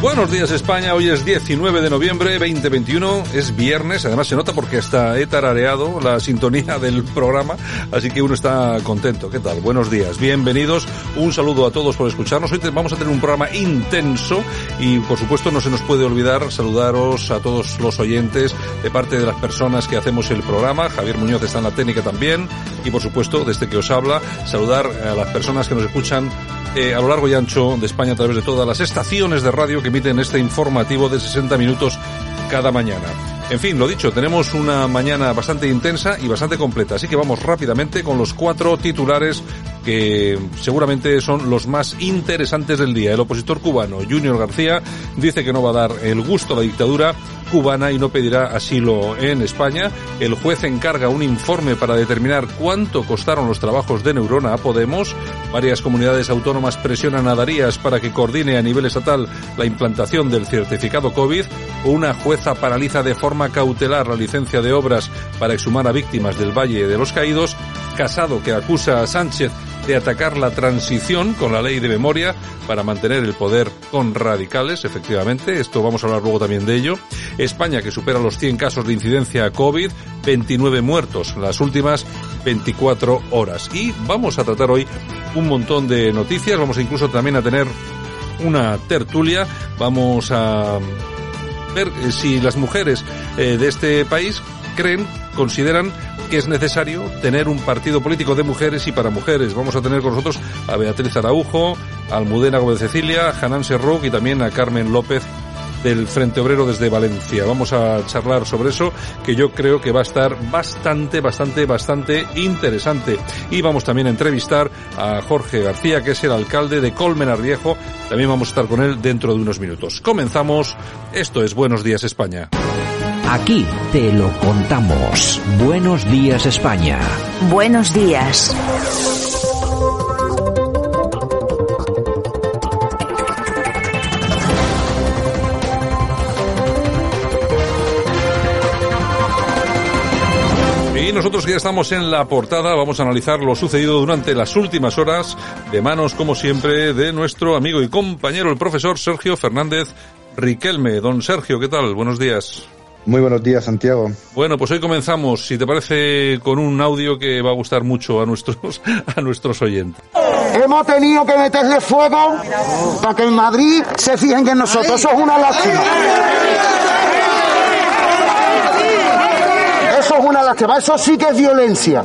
Buenos días España, hoy es 19 de noviembre 2021, es viernes, además se nota porque está he tarareado la sintonía del programa, así que uno está contento. ¿Qué tal? Buenos días, bienvenidos, un saludo a todos por escucharnos. Hoy te- vamos a tener un programa intenso y por supuesto no se nos puede olvidar saludaros a todos los oyentes de parte de las personas que hacemos el programa. Javier Muñoz está en la técnica también y por supuesto desde que os habla saludar a las personas que nos escuchan eh, a lo largo y ancho de España a través de todas las estaciones de radio que emiten este informativo de 60 minutos cada mañana. En fin, lo dicho, tenemos una mañana bastante intensa y bastante completa, así que vamos rápidamente con los cuatro titulares que seguramente son los más interesantes del día. El opositor cubano, Junior García, dice que no va a dar el gusto a la dictadura cubana y no pedirá asilo en España. El juez encarga un informe para determinar cuánto costaron los trabajos de Neurona a Podemos. Varias comunidades autónomas presionan a Darías para que coordine a nivel estatal la implantación del certificado COVID. Una jueza paraliza de forma cautelar la licencia de obras para exhumar a víctimas del Valle de los Caídos. Casado que acusa a Sánchez de atacar la transición con la ley de memoria para mantener el poder con radicales, efectivamente. Esto vamos a hablar luego también de ello. España que supera los 100 casos de incidencia COVID, 29 muertos las últimas 24 horas. Y vamos a tratar hoy un montón de noticias. Vamos incluso también a tener una tertulia. Vamos a ver eh, si las mujeres eh, de este país creen, consideran que es necesario tener un partido político de mujeres y para mujeres. Vamos a tener con nosotros a Beatriz Araujo, a Almudena Gómez Cecilia, a Hanan Serrouk y también a Carmen López del Frente Obrero desde Valencia. Vamos a charlar sobre eso, que yo creo que va a estar bastante, bastante, bastante interesante. Y vamos también a entrevistar a Jorge García, que es el alcalde de Colmenar Viejo. También vamos a estar con él dentro de unos minutos. Comenzamos. Esto es Buenos Días España. Aquí te lo contamos. Buenos días España. Buenos días. Y nosotros que ya estamos en la portada vamos a analizar lo sucedido durante las últimas horas de manos, como siempre, de nuestro amigo y compañero, el profesor Sergio Fernández Riquelme. Don Sergio, ¿qué tal? Buenos días. Muy buenos días, Santiago. Bueno, pues hoy comenzamos, si te parece, con un audio que va a gustar mucho a nuestros, a nuestros oyentes. Hemos tenido que meterle fuego para que en Madrid se fijen en nosotros. Eso es una lástima. Eso es una lástima. Eso sí que es violencia.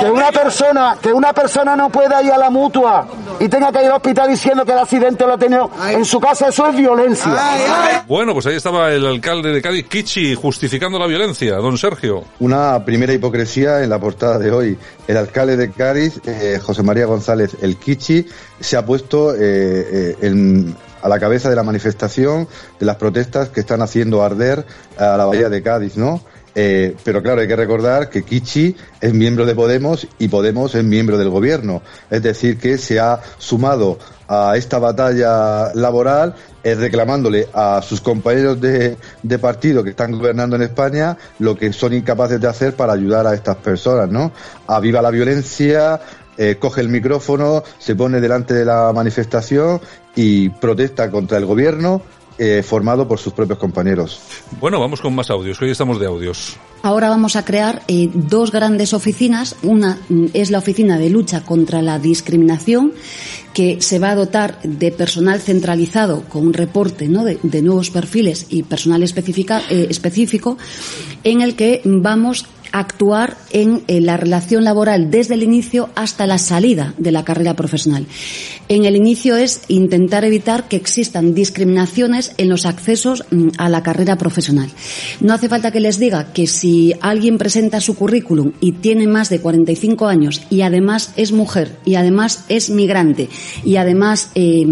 Que una persona, que una persona no pueda ir a la mutua y tenga que ir al hospital diciendo que el accidente lo ha tenido en su casa, eso es violencia. Bueno, pues ahí estaba el alcalde de Cádiz, Kichi, justificando la violencia. Don Sergio. Una primera hipocresía en la portada de hoy. El alcalde de Cádiz, eh, José María González El Kichi, se ha puesto eh, eh, en, a la cabeza de la manifestación, de las protestas que están haciendo arder a la bahía de Cádiz, ¿no? Eh, pero claro, hay que recordar que Kichi es miembro de Podemos y Podemos es miembro del gobierno. Es decir, que se ha sumado a esta batalla laboral reclamándole a sus compañeros de, de partido que están gobernando en España lo que son incapaces de hacer para ayudar a estas personas, ¿no? Aviva la violencia, eh, coge el micrófono, se pone delante de la manifestación y protesta contra el gobierno eh, formado por sus propios compañeros. Bueno, vamos con más audios, que hoy estamos de audios. Ahora vamos a crear eh, dos grandes oficinas. Una mm, es la oficina de lucha contra la discriminación, que se va a dotar de personal centralizado con un reporte de, nuevos perfiles y personal eh, específico, en el que vamos actuar en, en, la relación laboral desde el inicio hasta la salida de la carrera profesional. En el inicio es intentar evitar que existan discriminaciones en los accesos mm, a la carrera profesional. No hace falta que les diga que si alguien presenta su currículum y tiene más de 45 años y además es mujer y además es migrante y además eh,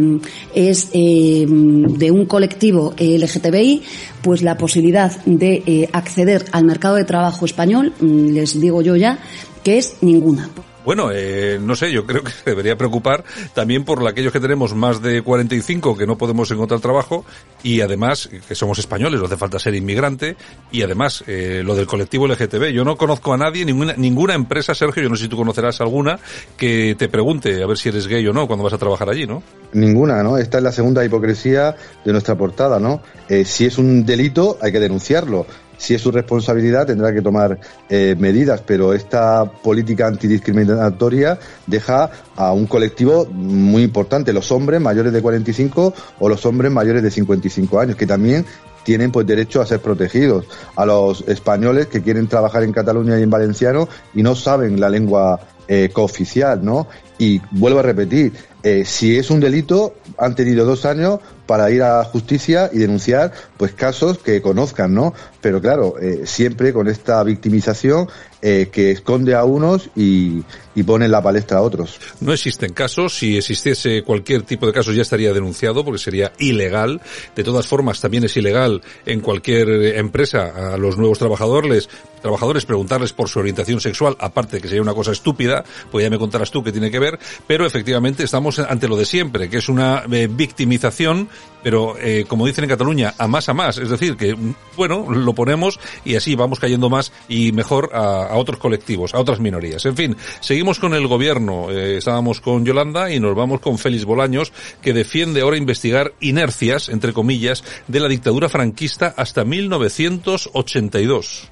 es eh, de un colectivo LGTBI, pues la posibilidad de eh, acceder al mercado de trabajo español, mm, les digo yo ya, que es ninguna. Bueno, eh, no sé, yo creo que se debería preocupar también por aquellos que tenemos más de 45 que no podemos encontrar trabajo y además que somos españoles, no hace falta ser inmigrante y además eh, lo del colectivo LGTB. Yo no conozco a nadie, ninguna, ninguna empresa, Sergio, yo no sé si tú conocerás alguna, que te pregunte a ver si eres gay o no cuando vas a trabajar allí, ¿no? Ninguna, ¿no? Esta es la segunda hipocresía de nuestra portada, ¿no? Eh, si es un delito hay que denunciarlo si es su responsabilidad tendrá que tomar eh, medidas, pero esta política antidiscriminatoria deja a un colectivo muy importante, los hombres mayores de 45 o los hombres mayores de 55 años, que también tienen pues derecho a ser protegidos. A los españoles que quieren trabajar en Cataluña y en valenciano y no saben la lengua eh, cooficial, ¿no? Y vuelvo a repetir, eh, si es un delito, han tenido dos años para ir a justicia y denunciar pues casos que conozcan, ¿no? Pero claro, eh, siempre con esta victimización eh, que esconde a unos y, pone en la palestra a otros. No existen casos, si existiese cualquier tipo de casos ya estaría denunciado porque sería ilegal. De todas formas, también es ilegal en cualquier empresa a los nuevos trabajadores, trabajadores preguntarles por su orientación sexual, aparte de que sería una cosa estúpida, pues ya me contarás tú qué tiene que ver, pero efectivamente estamos ante lo de siempre, que es una eh, victimización, pero eh, como dicen en Cataluña, a más a más, es decir, que bueno, lo ponemos y así vamos cayendo más y mejor a, otros colectivos, a otras minorías. En fin, seguimos con el gobierno, eh, estábamos con Yolanda y nos vamos con Félix Bolaños, que defiende ahora investigar inercias, entre comillas, de la dictadura franquista hasta 1982.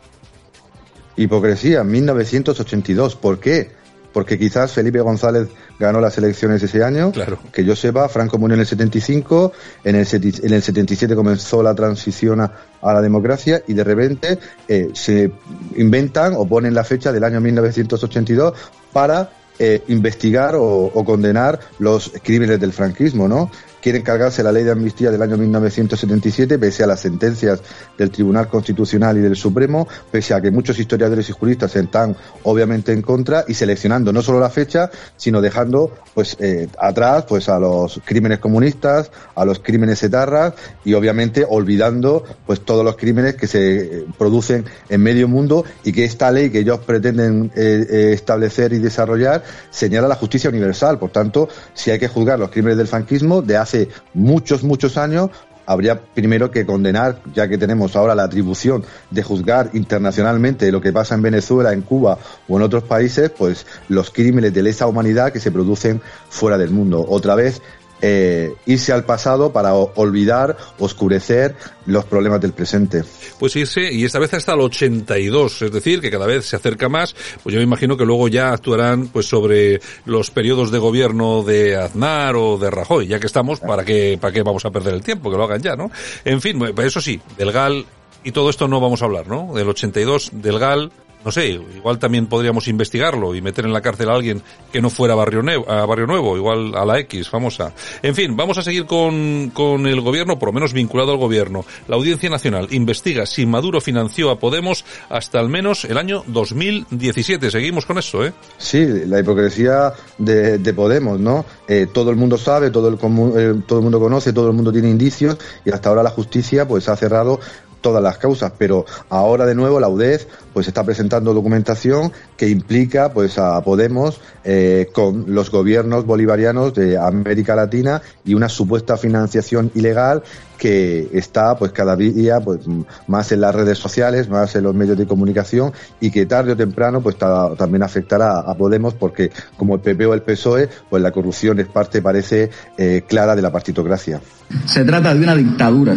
Hipocresía, 1982. ¿Por qué? Porque quizás Felipe González ganó las elecciones ese año. Claro. Que yo sepa, Franco murió en el 75, en el, en el 77 comenzó la transición a, a la democracia y de repente eh, se inventan o ponen la fecha del año 1982 para eh, investigar o, o, condenar los crímenes del franquismo, ¿no? Quieren cargarse la ley de amnistía del año 1977, pese a las sentencias del Tribunal Constitucional y del Supremo, pese a que muchos historiadores y juristas están obviamente en contra y seleccionando no solo la fecha, sino dejando pues eh, atrás pues a los crímenes comunistas, a los crímenes etarras y obviamente olvidando pues todos los crímenes que se producen en medio mundo y que esta ley que ellos pretenden eh, eh, establecer y desarrollar señala la justicia universal. Por tanto, si hay que juzgar los crímenes del franquismo de hace muchos, muchos años, habría primero que condenar, ya que tenemos ahora la atribución de juzgar internacionalmente lo que pasa en Venezuela, en Cuba o en otros países, pues los crímenes de lesa humanidad que se producen fuera del mundo. Otra vez eh, irse al pasado para olvidar, oscurecer los problemas del presente. Pues irse, y esta vez hasta el 82, es decir, que cada vez se acerca más, pues yo me imagino que luego ya actuarán pues sobre los periodos de gobierno de Aznar o de Rajoy, ya que estamos, ¿para qué, para qué vamos a perder el tiempo? Que lo hagan ya, ¿no? En fin, pues eso sí, del GAL y todo esto no vamos a hablar, ¿no? Del 82, del GAL, no sé, igual también podríamos investigarlo y meter en la cárcel a alguien que no fuera Barrio, Nuevo, a Barrio Nuevo, igual a la X, famosa. En fin, vamos a seguir con, con el gobierno, por lo menos vinculado al gobierno. La Audiencia Nacional investiga si Maduro financió a Podemos hasta al menos el año 2017. Seguimos con eso, ¿eh? Sí, la hipocresía de, de Podemos, ¿no? Eh, todo el mundo sabe, todo el, eh, todo el mundo conoce, todo el mundo tiene indicios y hasta ahora la justicia pues ha cerrado todas las causas, pero ahora de nuevo la UDEF pues está presentando documentación que implica pues a Podemos eh, con los gobiernos bolivarianos de América Latina y una supuesta financiación ilegal que está pues cada día pues más en las redes sociales, más en los medios de comunicación y que tarde o temprano pues también afectará a Podemos porque como el PP o el PSOE pues la corrupción es parte parece eh, clara de la partitocracia. Se trata de una dictadura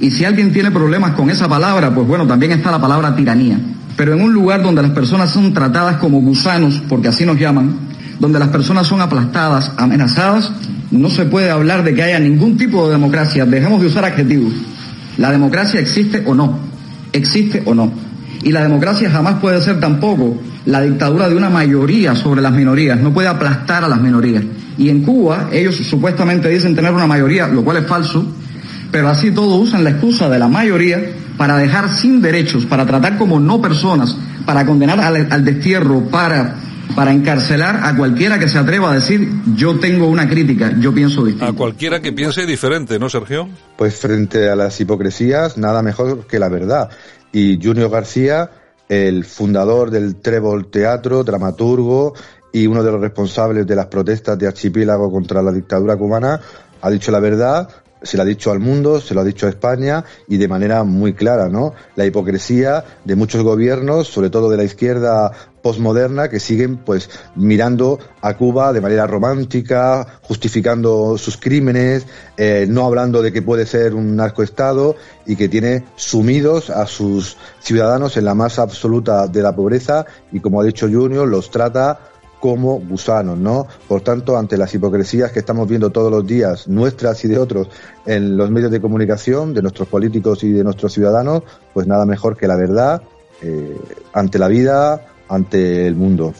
y si alguien tiene problemas con esa palabra pues bueno también está la palabra tiranía. Pero en un lugar donde las personas son tratadas como gusanos porque así nos llaman, donde las personas son aplastadas, amenazadas, no se puede hablar de que haya ningún tipo de democracia. Dejemos de usar adjetivos. La democracia existe o no. Existe o no. Y la democracia jamás puede ser tampoco la dictadura de una mayoría sobre las minorías. No puede aplastar a las minorías. Y en Cuba ellos supuestamente dicen tener una mayoría, lo cual es falso, pero así todo usan la excusa de la mayoría para dejar sin derechos, para tratar como no personas, para condenar al, al destierro, para para encarcelar a cualquiera que se atreva a decir yo tengo una crítica, yo pienso distinto. A cualquiera que piense diferente, ¿no, Sergio? Pues frente a las hipocresías, nada mejor que la verdad. Y Junior García, el fundador del Trébol Teatro, dramaturgo y uno de los responsables de las protestas de Archipiélago contra la dictadura cubana, ha dicho la verdad, se lo ha dicho al mundo, se lo ha dicho a España y de manera muy clara, ¿no? La hipocresía de muchos gobiernos, sobre todo de la izquierda postmoderna, que siguen pues mirando a Cuba de manera romántica, justificando sus crímenes, eh, no hablando de que puede ser un narcoestado y que tiene sumidos a sus ciudadanos en la más absoluta de la pobreza y como ha dicho Junior, los trata como gusanos, ¿no? Por tanto, ante las hipocresías que estamos viendo todos los días, nuestras y de otros, en los medios de comunicación, de nuestros políticos y de nuestros ciudadanos, pues nada mejor que la verdad eh, ante la vida, ante el mundo.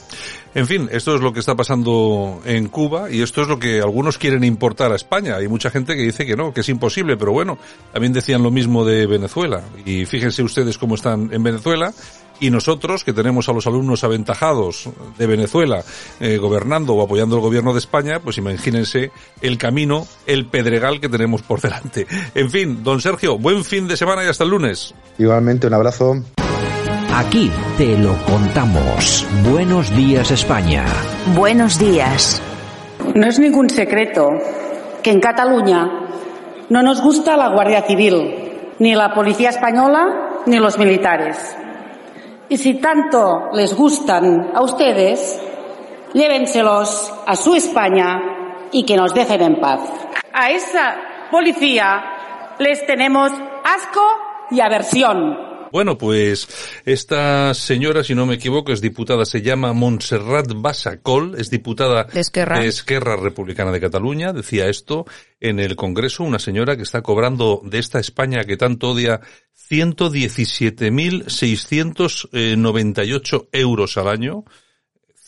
En fin, esto es lo que está pasando en Cuba y esto es lo que algunos quieren importar a España. Hay mucha gente que dice que no, que es imposible, pero bueno, también decían lo mismo de Venezuela. Y fíjense ustedes cómo están en Venezuela y nosotros, que tenemos a los alumnos aventajados de Venezuela eh, gobernando o apoyando el gobierno de España, pues imagínense el camino, el pedregal que tenemos por delante. En fin, don Sergio, buen fin de semana y hasta el lunes. Igualmente, un abrazo. Aquí te lo contamos. Buenos días España. Buenos días. No es ningún secreto que en Cataluña no nos gusta la Guardia Civil, ni la Policía Española, ni los militares. Y si tanto les gustan a ustedes, llévenselos a su España y que nos dejen en paz. A esa policía les tenemos asco y aversión. Bueno, pues esta señora, si no me equivoco, es diputada, se llama Montserrat Basacol, es diputada de Esquerra. de Esquerra Republicana de Cataluña, decía esto en el Congreso, una señora que está cobrando de esta España que tanto odia 117.698 euros al año.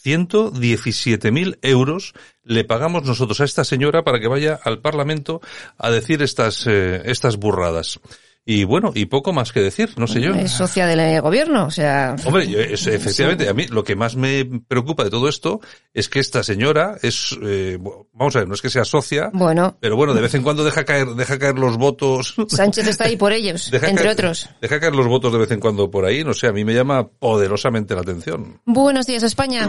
117.000 euros le pagamos nosotros a esta señora para que vaya al Parlamento a decir estas, eh, estas burradas. Y bueno, y poco más que decir, no sé yo. Es socia del gobierno, o sea. Hombre, yo, es, efectivamente, a mí lo que más me preocupa de todo esto es que esta señora es, eh, vamos a ver, no es que sea socia, bueno, pero bueno, de vez en cuando deja caer, deja caer los votos. Sánchez está ahí por ellos, Deja entre caer- otros. Deja caer los votos de vez en cuando por ahí, no sé, a mí me llama poderosamente la atención. Buenos días España.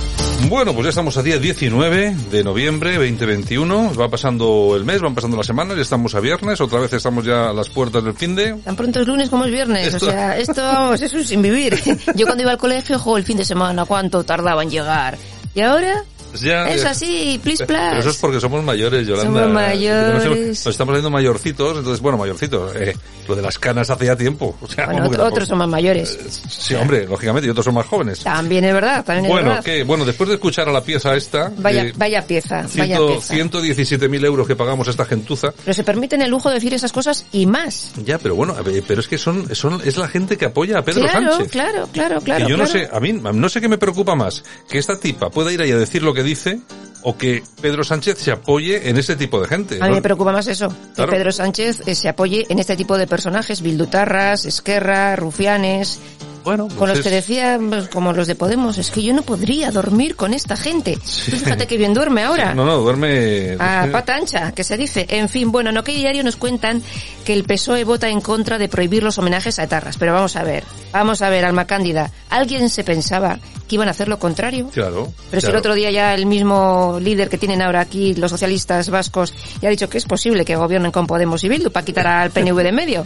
Bueno, pues ya estamos a día 19 de noviembre 2021. Va pasando el mes, van pasando las semanas, ya estamos a viernes, otra vez estamos ya a las puertas del fin de. Tan pronto es lunes como es viernes. Esto- O sea, esto, vamos, es sin vivir. Yo cuando iba al colegio, jo, el fin de semana, ¿cuánto tardaba en llegar? Y ahora Ya, es ya. así, plis Pero eso es porque somos mayores, Yolanda. Somos Nos, mayores. nos estamos haciendo mayorcitos, entonces, bueno, mayorcitos. Eh, lo de las canas hace ya tiempo. O sea, Bueno, ¿cómo que otro- tampoco? otros son más mayores. Sí, hombre, lógicamente, y otros son más jóvenes. También es verdad, también es Bueno, verdad. que, bueno, después de escuchar a la pieza esta, Vaya, de vaya pieza, vaya ciento- pieza. 117.000 euros que pagamos a esta gentuza, Pero se permiten el lujo de decir esas cosas y más. ya, pero bueno, a ver, pero es que son, son, es la gente que apoya a Pedro claro, Sánchez. claro, claro, claro. y yo no claro. sé, a mí no sé qué me preocupa más, que esta tipa pueda ir ahí a decir lo que dice o que Pedro Sánchez se apoye en este tipo de gente. A mí me preocupa más eso, Claro. que Pedro Sánchez eh, se apoye en este tipo de personajes, bildutarras, esquerra, rufianes, Bueno, con pues los es- que decía, pues, como los de Podemos, es que yo no podría dormir con esta gente. Tú fíjate que bien duerme ahora. No, no, duerme... A pata ancha, que se dice. En fin, bueno, en OK Diario nos cuentan que el PSOE vota en contra de prohibir los homenajes a etarras. Pero vamos a ver, vamos a ver, Alma Cándida, ¿alguien se pensaba que iban a hacer lo contrario? Claro. Pero si el otro día ya el mismo líder que tienen ahora aquí, los socialistas vascos, ya ha dicho que es posible que gobiernen con Podemos y Bildu para quitar al PNV de medio. O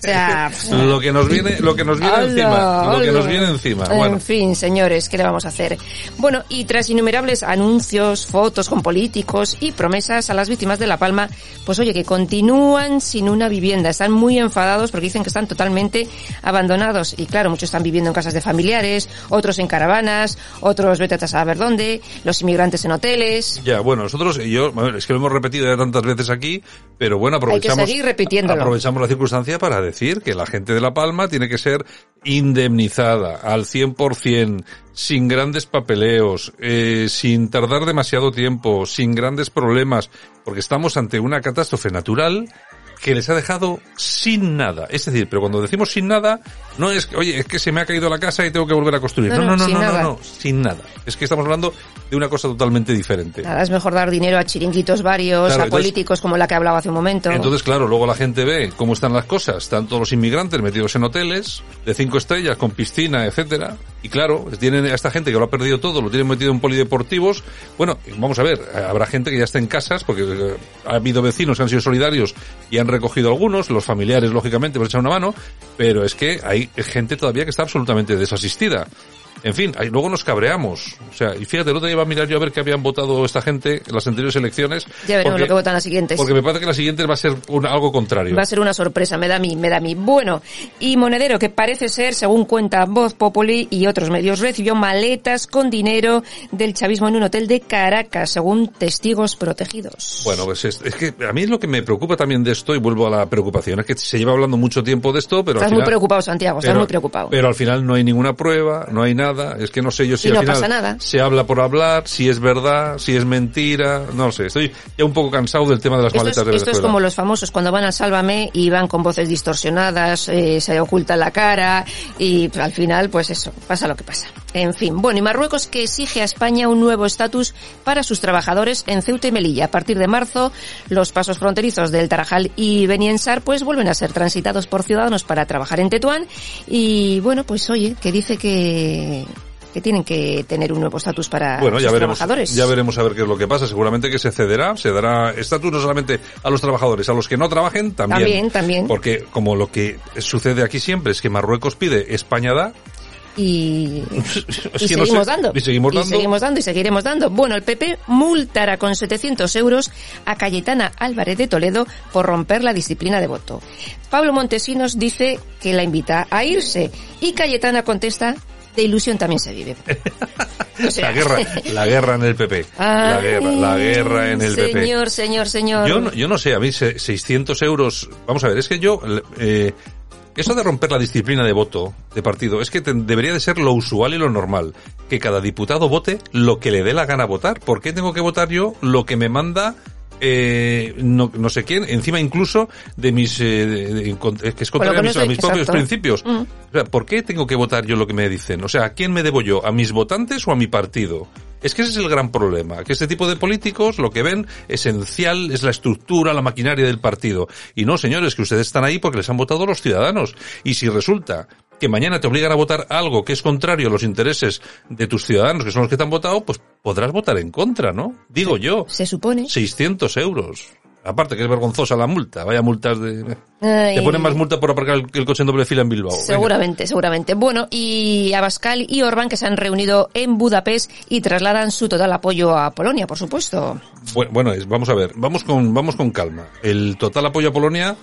sea, Lo que nos viene, lo que nos viene Hola, encima, lo que nos viene encima. Bueno, En fin, señores, ¿qué le vamos a hacer? Bueno, y tras innumerables anuncios, fotos con políticos y promesas a las víctimas de La Palma, pues oye, que continúan sin una vivienda. Están muy enfadados porque dicen que están totalmente abandonados. Y claro, muchos están viviendo en casas de familiares, otros en caravanas, otros vete a saber dónde, los inmigrantes en hoteles. ya, bueno, nosotros, y yo, a ver, es que lo hemos repetido ya tantas veces aquí, pero bueno, aprovechamos, seguir repitiéndolo. aprovechamos la circunstancia para decir que la gente de La Palma tiene que ser indemnizada al 100%, sin grandes papeleos, eh, sin tardar demasiado tiempo, sin grandes problemas, porque estamos ante una catástrofe natural que les ha dejado sin nada. Es decir, pero cuando decimos sin nada, no es que, oye, es que se me ha caído la casa y tengo que volver a construir. No, No, no, no, no, sin no, no, nada. no, sin nada. Es que estamos hablando de una cosa totalmente diferente. Nada, es mejor dar dinero a chiringuitos varios, Claro, a entonces- políticos como la que hablaba hace un momento. Entonces, claro, luego la gente ve cómo están las cosas. Están todos los inmigrantes metidos en hoteles de cinco estrellas, con piscina, etcétera. Y claro, tienen a esta gente que lo ha perdido todo, lo tienen metido en polideportivos. Bueno, vamos a ver, habrá gente que ya está en casas, porque eh, ha habido vecinos que han sido solidarios y han recogido algunos, los familiares, lógicamente, por echar una mano, pero es que hay gente todavía que está absolutamente desasistida. En fin, ahí luego nos cabreamos. O sea, y fíjate, otro día iba a mirar yo a ver qué habían votado esta gente en las anteriores elecciones. Ya veremos porque- lo que votan las siguientes. porque me parece que la siguiente va a ser un- algo contrario. Va a ser una sorpresa, me da a mí, me da a mí. Bueno, y Monedero, que parece ser, según cuenta Voz Populi y otros medios, recibió maletas con dinero del chavismo en un hotel de Caracas, según testigos protegidos. Bueno, pues es, es que a mí es lo que me preocupa también de esto, y vuelvo a la preocupación, es que se lleva hablando mucho tiempo de esto, pero estás al muy final... preocupado, Santiago, estás pero- muy preocupado. Pero al final no hay ninguna prueba, no hay nada, es que no sé yo si Y al no final pasa nada. se habla por hablar, si es verdad, si es mentira, no sé, estoy ya un poco cansado del tema de las Esto es, maletas de la esto es como los famosos cuando van a Sálvame y van con voces distorsionadas, eh, se oculta la cara y al final, pues eso, pasa lo que pasa. En fin, bueno, y Marruecos que exige a España un nuevo estatus para sus trabajadores en Ceuta y Melilla. A partir de marzo, los pasos fronterizos del Tarajal y Beniensar pues vuelven a ser transitados por ciudadanos para trabajar en Tetuán y bueno, pues oye, que dice que que tienen que tener un nuevo estatus para Bueno, ya veremos, trabajadores. ya veremos a ver qué es lo que pasa. Seguramente que se cederá, se dará estatus no solamente a los trabajadores, a los que no trabajen también. También, también. Porque como lo que sucede aquí siempre es que Marruecos pide, España da, y, y no seguimos sé. dando. Y seguimos dando. seguimos dando y seguiremos dando. Bueno, el PP multará con 700 euros a Cayetana Álvarez de Toledo por romper la disciplina de voto. Pablo Montesinos dice que la invita a irse y Cayetana contesta de ilusión también se vive. O sea- la guerra, la guerra en el PP. la guerra, la guerra en el PP. Señor, señor, señor. Yo no, yo no sé, a mí se- 600 euros, vamos a ver, es que yo, eh, eso de romper la disciplina de voto de partido, es que te- debería de ser lo usual y lo normal, que cada diputado vote lo que le dé la gana votar. ¿Por qué tengo que votar yo lo que me manda eh, no, no sé quién, encima incluso de mis, eh, de- de- con- que es contrario a mis, a soy- mis propios principios. Mm. O sea, ¿por qué tengo que votar yo lo que me dicen? O sea, ¿a quién me debo yo? ¿A mis votantes o a mi partido? Es que ese es el gran problema, que este tipo de políticos lo que ven esencial es la estructura, la maquinaria del partido. Y no, señores, que ustedes están ahí porque les han votado los ciudadanos. Y si resulta que mañana te obligan a votar algo que es contrario a los intereses de tus ciudadanos, que son los que te han votado, pues podrás votar en contra, ¿no? Digo yo. Se supone. 600 euros. Aparte que es vergonzosa la multa, vaya multas de... Ay. Te ponen más multa por aparcar el, el coche en doble fila en Bilbao. Venga. Seguramente, seguramente. Bueno, y Abascal y Orbán que se han reunido en Budapest y trasladan su total apoyo a Polonia, por supuesto. Bu- Bueno, es, vamos a ver, vamos con, vamos con calma. El total apoyo a Polonia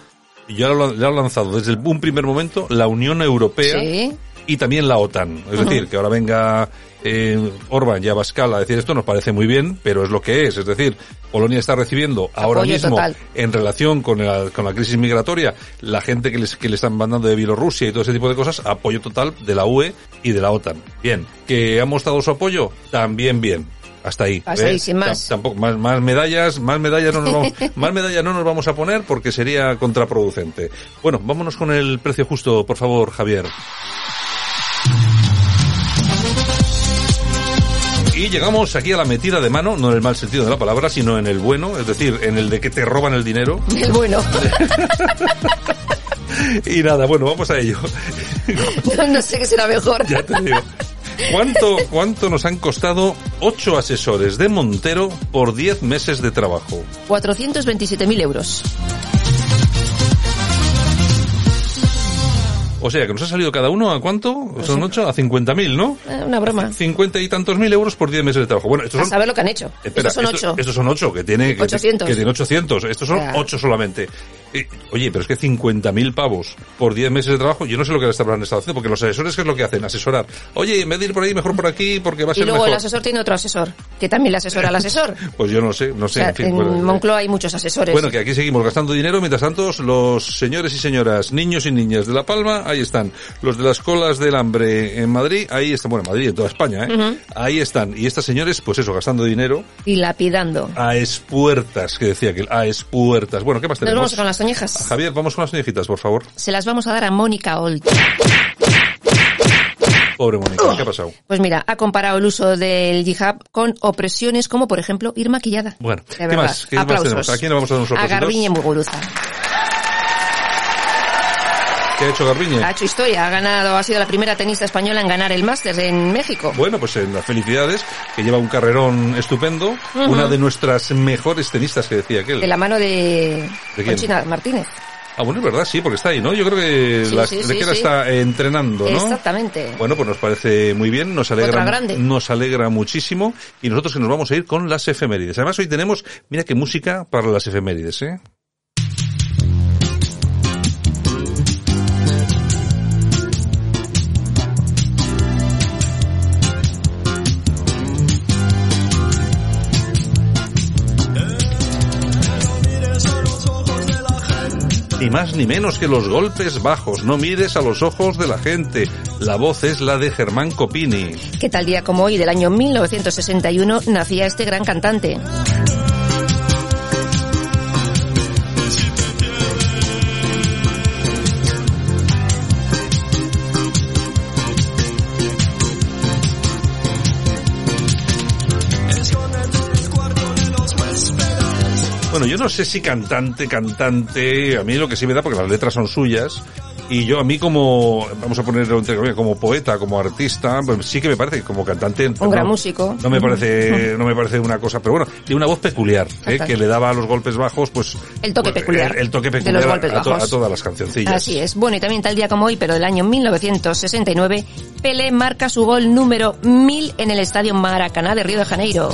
ya lo, ya lo ha lanzado desde un primer momento la Unión Europea Sí. Y también la OTAN. Es decir, que ahora venga eh, Orban y Abascal a decir esto nos parece muy bien, pero es lo que es. Es decir, Polonia está recibiendo ahora mismo, total. en relación con la, con la crisis migratoria, la gente que les, que le están mandando de Bielorrusia y todo ese tipo de cosas, apoyo total de la UE y de la OTAN. Bien. ¿Que ha mostrado su apoyo? También bien. Hasta ahí. Hasta ahí, sin más. Tam- Tampoco, más, más medallas, más medallas no nos vamos, más medallas no nos vamos a poner porque sería contraproducente. Bueno, vámonos con el precio justo, por favor, Javier. Y llegamos aquí a la metida de mano, no en el mal sentido de la palabra, sino en el bueno, es decir, en el de que te roban el dinero. El bueno. Y nada, bueno, vamos a ello. no, no sé qué será mejor. Ya te digo. ¿Cuánto, ¿Cuánto nos han costado ocho asesores de Montero por 10 meses de trabajo? 427.000 euros. O sea, que nos ha salido cada uno a cuánto? Son ocho a 50.000, ¿no? Eh, una broma. 50 y tantos mil euros por 10 meses de trabajo. Bueno, estos A son... saber lo que han hecho. Espera, Estos son ocho. estos son ocho, que tiene, que, 800. que tiene 800. Estos son ocho solamente. Eh, oye, pero es que 50.000 pavos por 10 meses de trabajo, yo no sé lo que les habrán estado haciendo, porque los asesores, ¿qué es lo que hacen? Asesorar. Oye, en vez de ir por ahí, mejor por aquí, porque va a Y ser luego el asesor tiene otro asesor, que también le asesora al asesor. Pues yo no sé, no O sé, sea, en fin. en bueno, eh, Moncloa hay muchos asesores. Bueno, que aquí seguimos gastando dinero, mientras tanto, los señores y señoras, niños y niñas de La Palma, ahí están. Los de las colas del hambre en Madrid, ahí están, bueno, en Madrid, en toda España, ¿eh? Ahí están. Y estas señores, pues eso, gastando dinero Y lapidando. a espuertas, que decía que a espuertas. Bueno, ¿qué más Nos tenemos? vamos con las toñejas. Javier, vamos con las toñejitas, por favor. Se las vamos a dar a Mónica Olt. Pobre Mónica, ¿qué ha pasado? Pues mira, ha comparado el uso del hijab con opresiones como, por ejemplo, ir maquillada. Bueno, ¿qué más? ¿Qué más Aplausos. tenemos? ¿A quién le vamos a dar unos A? Garbiñe Muguruza. ¿Qué ha hecho Garbiñe? Ha hecho historia, ha ganado, ha sido la primera tenista española en ganar el máster en México. Bueno, pues en las felicidades, que lleva un carrerón estupendo, una de nuestras mejores tenistas que decía aquel. De la mano de, ¿De quién? Conchina Martínez. Ah, bueno, es verdad, sí, porque está ahí, ¿no? Yo creo que Sí, la sí, está eh, entrenando, ¿no? Exactamente. Bueno, pues nos parece muy bien, nos alegra, nos alegra muchísimo y nosotros que nos vamos a ir con las efemérides. Además hoy tenemos, mira qué música para las efemérides, ¿eh? Ni más ni menos que los golpes bajos. No mires a los ojos de la gente. La voz es la de Germán Copini. Que tal día como hoy del año 1961 nacía este gran cantante. Bueno, yo no sé si cantante, cantante, a mí lo que sí me da, porque las letras son suyas, y yo a mí como, vamos a ponerlo entre comillas, como poeta, como artista, pues sí que me parece como cantante... Un gran no- músico. No me parece, no me parece una cosa, pero bueno, tiene una voz peculiar, ¿eh? Que le daba a los golpes bajos, pues... El toque pues, peculiar. El, el toque de peculiar los golpes a, to- bajos. a todas las cancioncillas. Así es. Bueno, y también tal día como hoy, pero del año 1969, Pelé marca su gol número 1000 en el Estadio Maracaná de Río de Janeiro.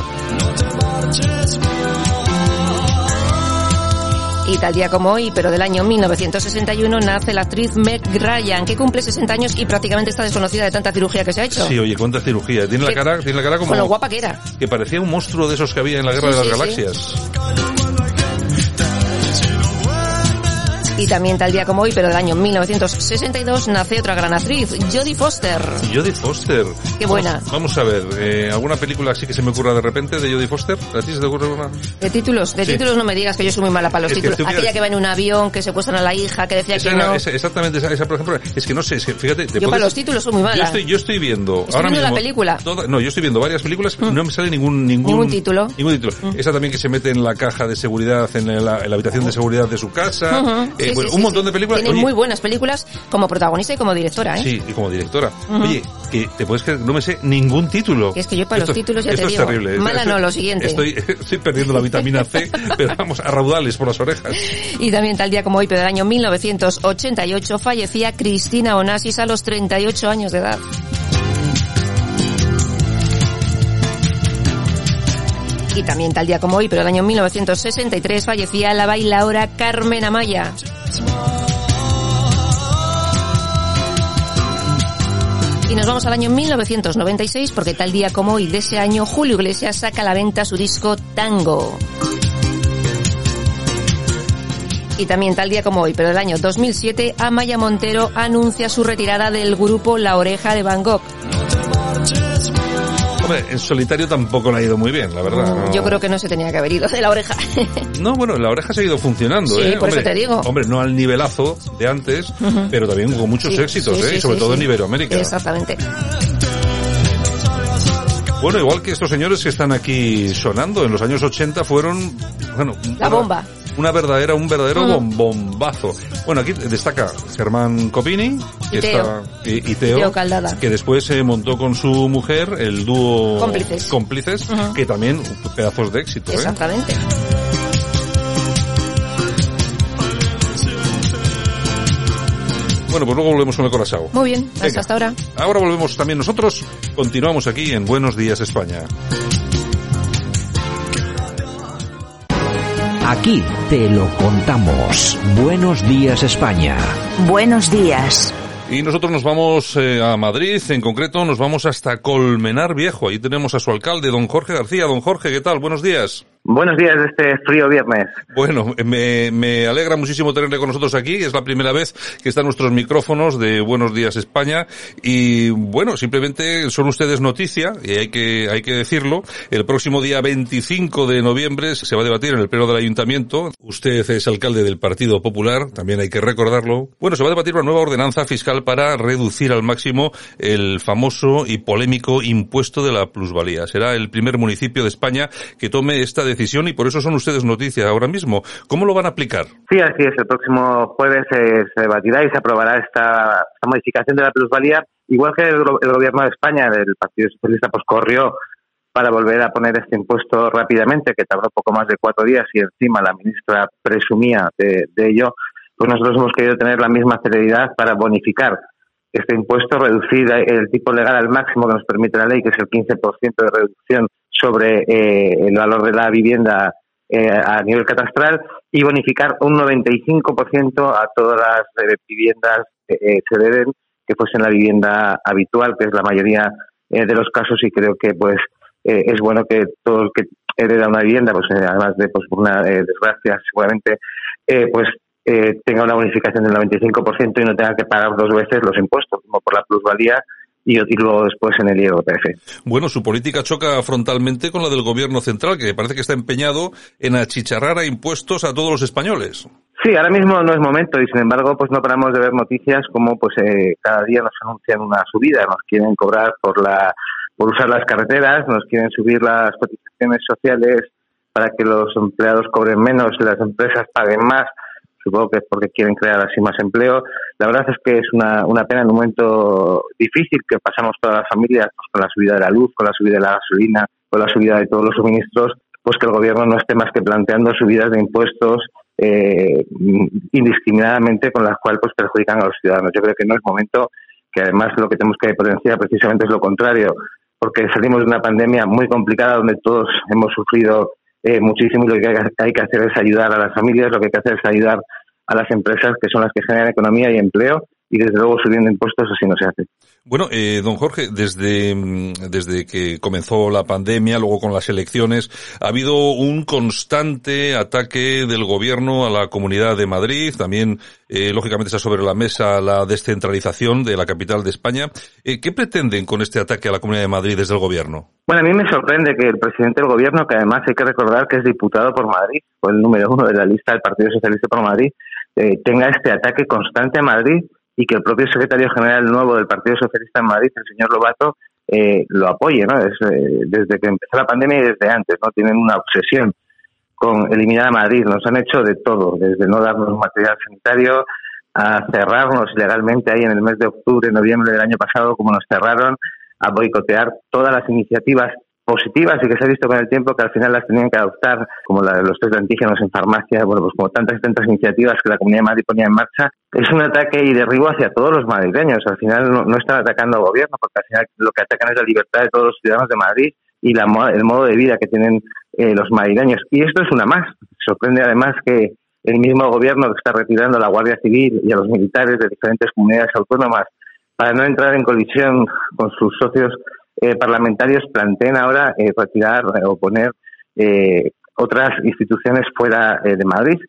Y tal día como hoy, pero del año 1961, nace la actriz Meg Ryan, que cumple 60 años y prácticamente está desconocida de tanta cirugía que se ha hecho. Sí, oye, cuánta cirugía. Tiene la Sí. cara, tiene la cara como... Con lo guapa que era. Que parecía un monstruo de esos que había en la Guerra Sí, de sí, las sí. Galaxias. Y también tal día como hoy, pero del año 1962, nace otra gran actriz, Jodie Foster. Jodie Foster. Qué buena. Vamos, vamos a ver, eh, ¿alguna película así que se me ocurra de repente de Jodie Foster? ¿A ti se te ocurre una? De títulos, de Sí. títulos no me digas que yo soy muy mala para los Es títulos. Aquella que va en un avión, que secuestran a la hija, que decía Esa que era- no. esa- exactamente, esa, esa, por ejemplo, es que no sé, es que fíjate, te Yo para los títulos soy muy mala. Yo estoy, yo estoy viendo Estoy ahora viendo la mismo película. Mm. toda- no, yo estoy viendo varias películas, no me sale ningún ningún Ningún título. Mm. Ningún título. Esa también que se mete en la caja de seguridad, en la, en la habitación de seguridad de su casa. Eh, Sí, Eh, bueno, un montón de películas. Tiene Oye, muy buenas películas como protagonista y como directora, ¿eh? Sí, y como directora. Oye, que te puedes creer, no me sé ningún título. Que es que yo para los títulos ya te esto digo, es terrible. mala Esto- no, lo siguiente. Estoy, estoy perdiendo la vitamina C, pero vamos a raudales por las orejas. Y también tal día como hoy, pero del año 1988, fallecía Cristina Onassis a los 38 años de edad. Y también tal día como hoy, pero del año 1963, fallecía la bailaora Carmen Amaya. Y nos vamos al año 1996 porque tal día como hoy de ese año Julio Iglesias saca a la venta su disco Tango. Y también tal día como hoy, pero del año 2007, Amaya Montero anuncia su retirada del grupo La Oreja de Van Gogh. Hombre, en solitario tampoco le ha ido muy bien, la verdad. ¿no? Yo creo que no se tenía que haber ido de La Oreja. No, bueno, la oreja ha seguido funcionando, Sí, ¿eh? por eso Hombre, te digo. Hombre, no al nivelazo de antes, pero también con muchos Sí, éxitos, sí, ¿eh? sí, sobre todo en Iberoamérica. Exactamente. Bueno, igual que estos señores que están aquí sonando, en los años 80 fueron, bueno, La bomba. Una verdadera, un verdadero Mm. bom- bombazo. Bueno, aquí destaca Germán Copini que Y Teo. está- y, y Teo, Teo Caldada. que después se montó con su mujer el dúo Cómplices. Cómplices, que también pedazos de éxito. ¿eh? Exactamente. Bueno, pues luego volvemos con el corazón. Muy bien, hasta, Venga. hasta ahora. Ahora volvemos también nosotros. Continuamos aquí en Buenos Días España. Aquí te lo contamos. Buenos días España. Buenos días. Y nosotros nos vamos eh, a Madrid, en concreto nos vamos hasta Colmenar Viejo. Ahí tenemos a su alcalde, don Jorge García. Don Jorge, ¿qué tal? Buenos días. Buenos días de este frío viernes. Bueno, me, me alegra muchísimo tenerle con nosotros aquí. Es la primera vez que están nuestros micrófonos de Buenos Días España. Y bueno, simplemente son ustedes noticia, y hay que, hay que decirlo. El próximo día 25 de noviembre se va a debatir en el pleno del ayuntamiento. Usted es alcalde del Partido Popular, también hay que recordarlo. Bueno, se va a debatir una nueva ordenanza fiscal para reducir al máximo el famoso y polémico impuesto de la plusvalía. Será el primer municipio de España que tome esta decisión y por eso son ustedes noticia ahora mismo. ¿Cómo lo van a aplicar? Sí, así es. El próximo jueves se debatirá y se aprobará esta, modificación de la plusvalía, igual que el gobierno de España, el Partido Socialista, pues corrió para volver a poner este impuesto rápidamente, que tardó poco más de cuatro días y encima la ministra presumía de, de ello, pues nosotros hemos querido tener la misma celeridad para bonificar este impuesto, reducir el tipo legal al máximo que nos permite la ley, que es el 15% de reducción sobre eh, el valor de la vivienda eh, a nivel catastral y bonificar un 95% a todas las eh, viviendas que eh, se deben que fuesen la vivienda habitual, que es la mayoría eh, de los casos. Y creo que pues es bueno que todo el que hereda una vivienda, pues además de pues, una desgracia seguramente, pues eh, tenga una bonificación del 95% y no tenga que pagar dos veces los impuestos, como por la plusvalía y, y luego después en el IRPF. Bueno, su política choca frontalmente con la del gobierno central, que parece que está empeñado en achicharrar a impuestos a todos los españoles. Sí, ahora mismo no es momento y sin embargo pues no paramos de ver noticias como pues eh, cada día nos anuncian una subida, nos quieren cobrar por la por usar las carreteras, nos quieren subir las cotizaciones sociales para que los empleados cobren menos y las empresas paguen más. Supongo que es porque quieren crear así más empleo. La verdad es que es una, una pena en un momento difícil que pasamos todas las familias pues, con la subida de la luz, con la subida de la gasolina, con la subida de todos los suministros, pues que el gobierno no esté más que planteando subidas de impuestos eh, indiscriminadamente con las cuales pues perjudican a los ciudadanos. Yo creo que no es momento que además lo que tenemos que potenciar precisamente es lo contrario, porque salimos de una pandemia muy complicada donde todos hemos sufrido eh, muchísimo lo que hay que hacer es ayudar a las familias, lo que hay que hacer es ayudar a las empresas que son las que generan economía y empleo y desde luego subiendo impuestos así no se hace. Bueno, eh, don Jorge, desde, mm, desde que comenzó la pandemia, luego con las elecciones, ha habido un constante ataque del gobierno a la Comunidad de Madrid. También, eh, lógicamente, está sobre la mesa la descentralización de la capital de España. Eh, ¿Qué pretenden con este ataque a la Comunidad de Madrid desde el gobierno? Bueno, a mí me sorprende que el presidente del gobierno, que además hay que recordar que es diputado por Madrid, fue el número uno de la lista del Partido Socialista por Madrid, eh, tenga este ataque constante a Madrid y que el propio secretario general nuevo del Partido Socialista en Madrid, el señor Lobato, eh, lo apoye, ¿no? Eh, desde que empezó la pandemia y desde antes, ¿no? Tienen una obsesión con eliminar a Madrid. Nos han hecho de todo, desde no darnos material sanitario a cerrarnos ilegalmente ahí en el mes de octubre, noviembre del año pasado, como nos cerraron, a boicotear todas las iniciativas positivas y que se ha visto con el tiempo que al final las tenían que adoptar, como la de los test de antígenos en farmacia, bueno, pues como tantas y tantas iniciativas que la Comunidad de Madrid ponía en marcha, es un ataque y derribo hacia todos los madrileños. Al final no, están atacando al gobierno, porque al final lo que atacan es la libertad de todos los ciudadanos de Madrid y la, el modo de vida que tienen eh, los madrileños. Y esto es una más. Sorprende además que el mismo gobierno que está retirando a la Guardia Civil y a los militares de diferentes comunidades autónomas para no entrar en colisión con sus socios eh, parlamentarios planteen ahora eh, retirar o poner eh, otras instituciones fuera de Madrid,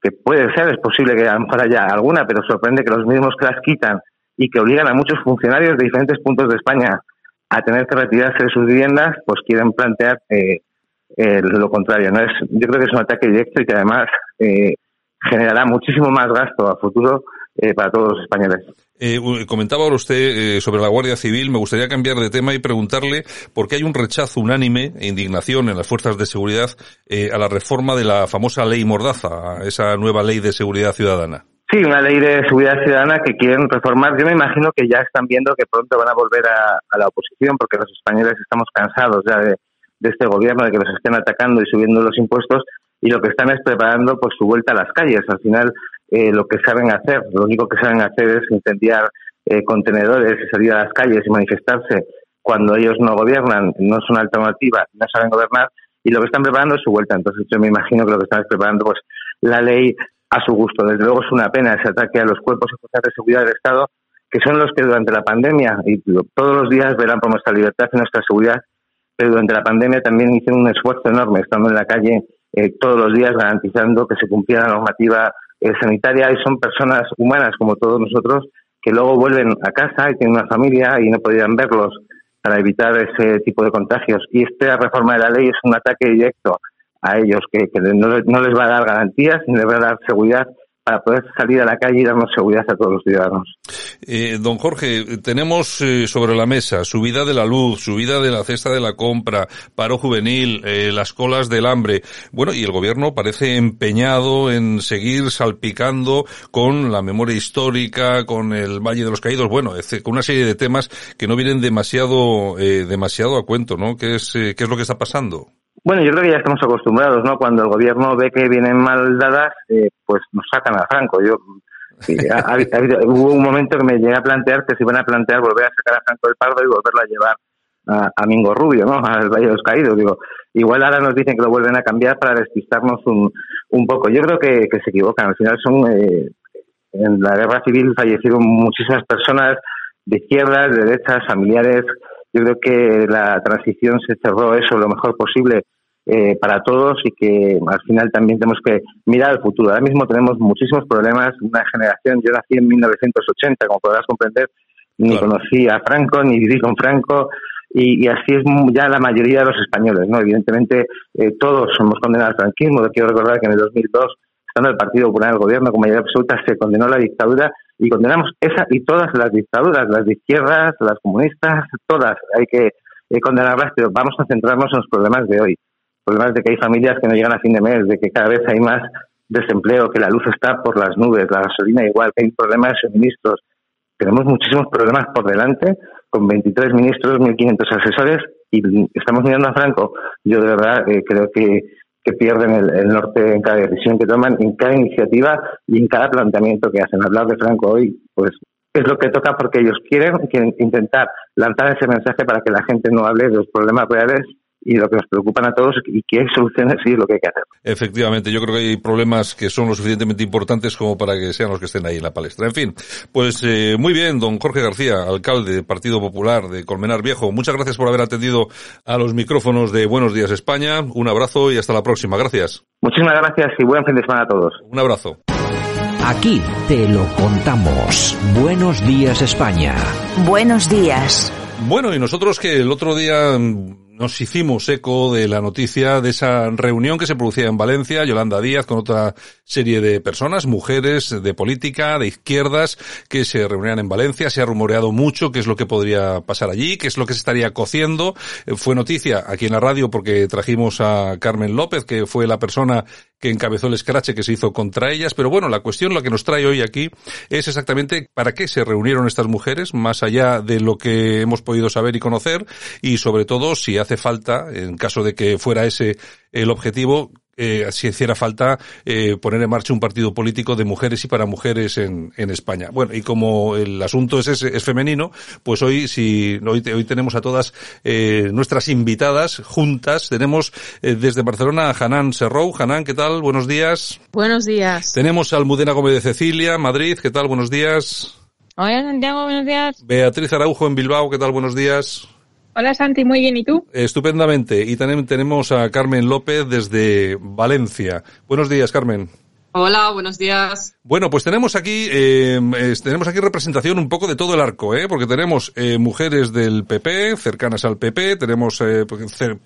que puede ser, es posible que a lo mejor haya alguna, pero sorprende que los mismos que las quitan y que obligan a muchos funcionarios de diferentes puntos de España a tener que retirarse de sus viviendas, pues quieren plantear lo contrario. No es, yo creo que es un ataque directo y que además generará muchísimo más gasto a futuro para todos los españoles. Eh, comentaba ahora usted eh, sobre la Guardia Civil. Me gustaría cambiar de tema y preguntarle por qué hay un rechazo unánime e indignación en las fuerzas de seguridad eh, a la reforma de la famosa ley Mordaza, a esa nueva ley de seguridad ciudadana. Sí, una ley de seguridad ciudadana que quieren reformar. Yo me imagino que ya están viendo que pronto van a volver a, la oposición porque los españoles estamos cansados ya de, de este gobierno, de que nos estén atacando y subiendo los impuestos y lo que están es preparando pues su vuelta a las calles. Al final eh, lo que saben hacer. Lo único que saben hacer es incendiar eh, contenedores salir a las calles y manifestarse cuando ellos no gobiernan, no son alternativa, no saben gobernar y lo que están preparando es su vuelta. Entonces yo me imagino que lo que están es preparando pues la ley a su gusto. Desde luego es una pena ese ataque a los cuerpos y de seguridad del Estado, que son los que durante la pandemia y todos los días verán por nuestra libertad y nuestra seguridad, pero durante la pandemia también hicieron un esfuerzo enorme estando en la calle eh, todos los días garantizando que se cumpliera la normativa eh, sanitaria y son personas humanas como todos nosotros que luego vuelven a casa y tienen una familia y no podrían verlos para evitar ese tipo de contagios. Y esta reforma de la ley es un ataque directo a ellos que, no, no, les va a dar garantías ni les va a dar seguridad para poder salir a la calle y darnos seguridad a todos los ciudadanos. Eh, don Jorge, tenemos eh, sobre la mesa subida de la luz, subida de la cesta de la compra, paro juvenil, eh, las colas del hambre. Bueno, y el gobierno parece empeñado en seguir salpicando con la memoria histórica, con el Valle de los Caídos, bueno, con una serie de temas que no vienen demasiado, eh, demasiado a cuento, ¿no? ¿Qué es, qué es lo que está pasando? Bueno, yo creo que ya estamos acostumbrados, ¿no? Cuando el gobierno ve que vienen mal dadas, eh, pues nos sacan a Franco. Yo hubo un momento que me llegué a plantear que se iban a plantear volver a sacar a Franco del Pardo y volverlo a llevar a, Mingo Rubio, ¿no? Al Valle de los Caídos. Digo, igual ahora nos dicen que lo vuelven a cambiar para despistarnos un, un poco. Yo creo que, se equivocan. Al final son eh, en la guerra civil fallecieron muchísimas personas de izquierdas, de derechas, familiares yo creo que la transición se cerró eso lo mejor posible eh, para todos y que al final también tenemos que mirar al futuro. Ahora mismo tenemos muchísimos problemas. Una generación, yo nací en 1980, como podrás comprender, ni conocí a Franco, ni viví con Franco, y, así es ya la mayoría de los españoles. no Evidentemente, eh, todos somos condenados al franquismo. Quiero recordar que en el 2002, estando el Partido Popular en el gobierno con mayoría absoluta, se condenó la dictadura y condenamos esa y todas las dictaduras, las de izquierdas, las comunistas, todas. Hay que eh, condenarlas, pero vamos a centrarnos en los problemas de hoy. Problemas de que hay familias que no llegan a fin de mes, de que cada vez hay más desempleo, que la luz está por las nubes, la gasolina igual, que hay problemas de suministros. Tenemos muchísimos problemas por delante, con 23 ministros, 1.500 asesores, y estamos mirando a Franco. Yo de verdad eh, creo que que pierden el, norte en cada decisión que toman, en cada iniciativa y en cada planteamiento que hacen. Hablar de Franco hoy, pues es lo que toca porque ellos quieren, quieren intentar lanzar ese mensaje para que la gente no hable de los problemas reales y lo que nos preocupan a todos y que hay soluciones y es lo que hay que hacer. Efectivamente, yo creo que hay problemas que son lo suficientemente importantes como para que sean los que estén ahí en la palestra. En fin, pues eh, muy bien, don Jorge García, alcalde del Partido Popular de Colmenar Viejo. Muchas gracias por haber atendido a los micrófonos de Buenos Días España. Un abrazo y hasta la próxima. Gracias. Muchísimas gracias y buen fin de semana a todos. Un abrazo. Aquí te lo contamos. Buenos días España. Buenos días. Bueno, y nosotros que el otro día nos hicimos eco de la noticia de esa reunión que se producía en Valencia, Yolanda Díaz con otra serie de personas, mujeres de política, de izquierdas, que se reunían en Valencia. Se ha rumoreado mucho qué es lo que podría pasar allí, qué es lo que se estaría cociendo. Eh, fue noticia aquí en la radio porque trajimos a Carmen López, que fue la persona que encabezó el escrache que se hizo contra ellas. Pero bueno, la cuestión, lo que nos trae hoy aquí, es exactamente para qué se reunieron estas mujeres, más allá de lo que hemos podido saber y conocer, y sobre todo si hace falta, en caso de que fuera ese el objetivo, eh, si hiciera falta eh, poner en marcha un partido político de mujeres y para mujeres en, en España. Bueno, y como el asunto es, es, es femenino, pues hoy si hoy, hoy tenemos a todas eh, nuestras invitadas juntas. Tenemos eh, desde Barcelona a Hanan Serrou. Hanan, ¿qué tal? Buenos días. Buenos días. Tenemos a Almudena Gómez de Cecilia, Madrid. ¿Qué tal? Buenos días. Hola Santiago, buenos días. Beatriz Araujo en Bilbao. ¿Qué tal? Buenos días. Hola Santi, muy bien, ¿y tú? Estupendamente. Y también tenemos a Carmen López desde Valencia. Buenos días, Carmen. Hola, buenos días. Bueno, pues tenemos aquí eh, tenemos aquí representación un poco de todo el arco, ¿eh? porque tenemos eh, mujeres del PP cercanas al PP, tenemos eh,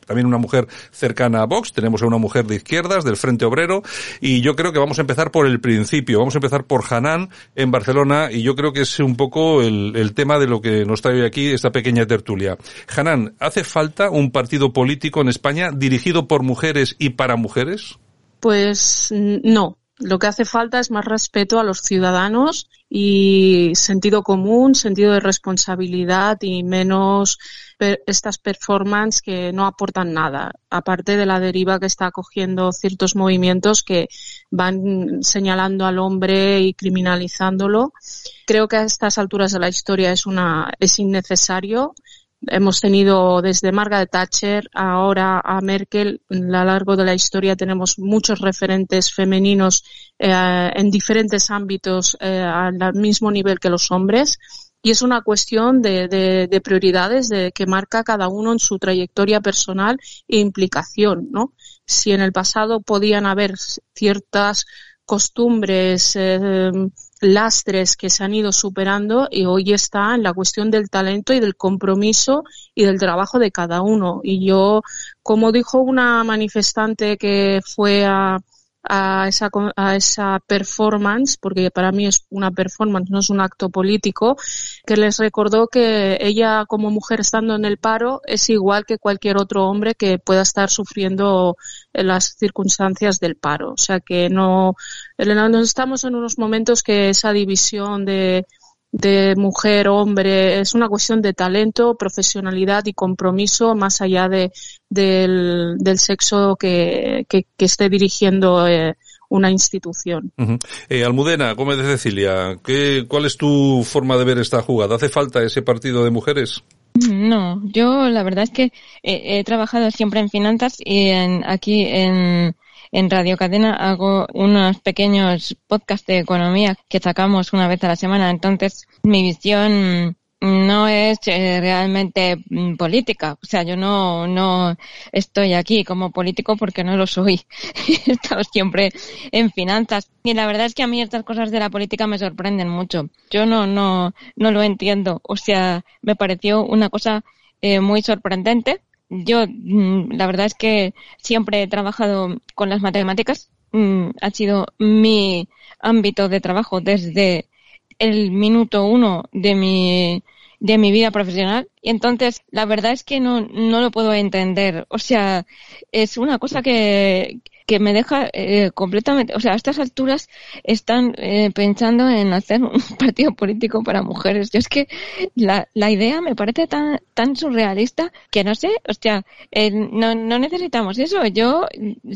también una mujer cercana a Vox, tenemos a una mujer de izquierdas del Frente Obrero y yo creo que vamos a empezar por el principio, vamos a empezar por Hanan en Barcelona y yo creo que es un poco el, el tema de lo que nos trae hoy aquí esta pequeña tertulia. Hanan, ¿hace falta un partido político en España dirigido por mujeres y para mujeres? Pues no, lo que hace falta es más respeto a los ciudadanos y sentido común, sentido de responsabilidad y menos estas performances que no aportan nada, aparte de la deriva que está cogiendo ciertos movimientos que van señalando al hombre y criminalizándolo. Creo que a estas alturas de la historia es una es innecesario Hemos tenido desde Margaret Thatcher ahora a Merkel. A lo largo de la historia tenemos muchos referentes femeninos eh, en diferentes ámbitos eh, al mismo nivel que los hombres. Y es una cuestión de, de, de, prioridades de que marca cada uno en su trayectoria personal e implicación, ¿no? Si en el pasado podían haber ciertas costumbres, eh, lastres que se han ido superando y hoy está en la cuestión del talento y del compromiso y del trabajo de cada uno. Y yo, como dijo una manifestante que fue a, a esa, a esa performance, porque para mí es una performance, no es un acto político, que les recordó que ella como mujer estando en el paro es igual que cualquier otro hombre que pueda estar sufriendo las circunstancias del paro. O sea que no, no estamos en unos momentos que esa división de de mujer, hombre, es una cuestión de talento, profesionalidad y compromiso más allá de, del, del sexo que, que, que esté dirigiendo eh, una institución. Uh -huh. eh, Almudena, Gómez de Cecilia, ¿qué, ¿cuál es tu forma de ver esta jugada? ¿Hace falta ese partido de mujeres? No, yo la verdad es que he, he trabajado siempre en finanzas y en, aquí en, en Radio Cadena hago unos pequeños podcasts de economía que sacamos una vez a la semana. Entonces, mi visión no es eh, realmente mm, política. O sea, yo no, no estoy aquí como político porque no lo soy. He estado siempre en finanzas. Y la verdad es que a mí estas cosas de la política me sorprenden mucho. Yo no, no, no lo entiendo. O sea, me pareció una cosa eh, muy sorprendente yo, mm, la verdad es que siempre he trabajado con las matemáticas. Mm, ha sido mi ámbito de trabajo desde el minuto uno de mi, de mi vida profesional. Y entonces, la verdad es que no, no lo puedo entender. O sea, es una cosa que, que me deja eh, completamente, o sea, a estas alturas están eh, pensando en hacer un partido político para mujeres. Yo es que la, la idea me parece tan, tan surrealista que no sé, o sea, eh, no, no necesitamos eso. Yo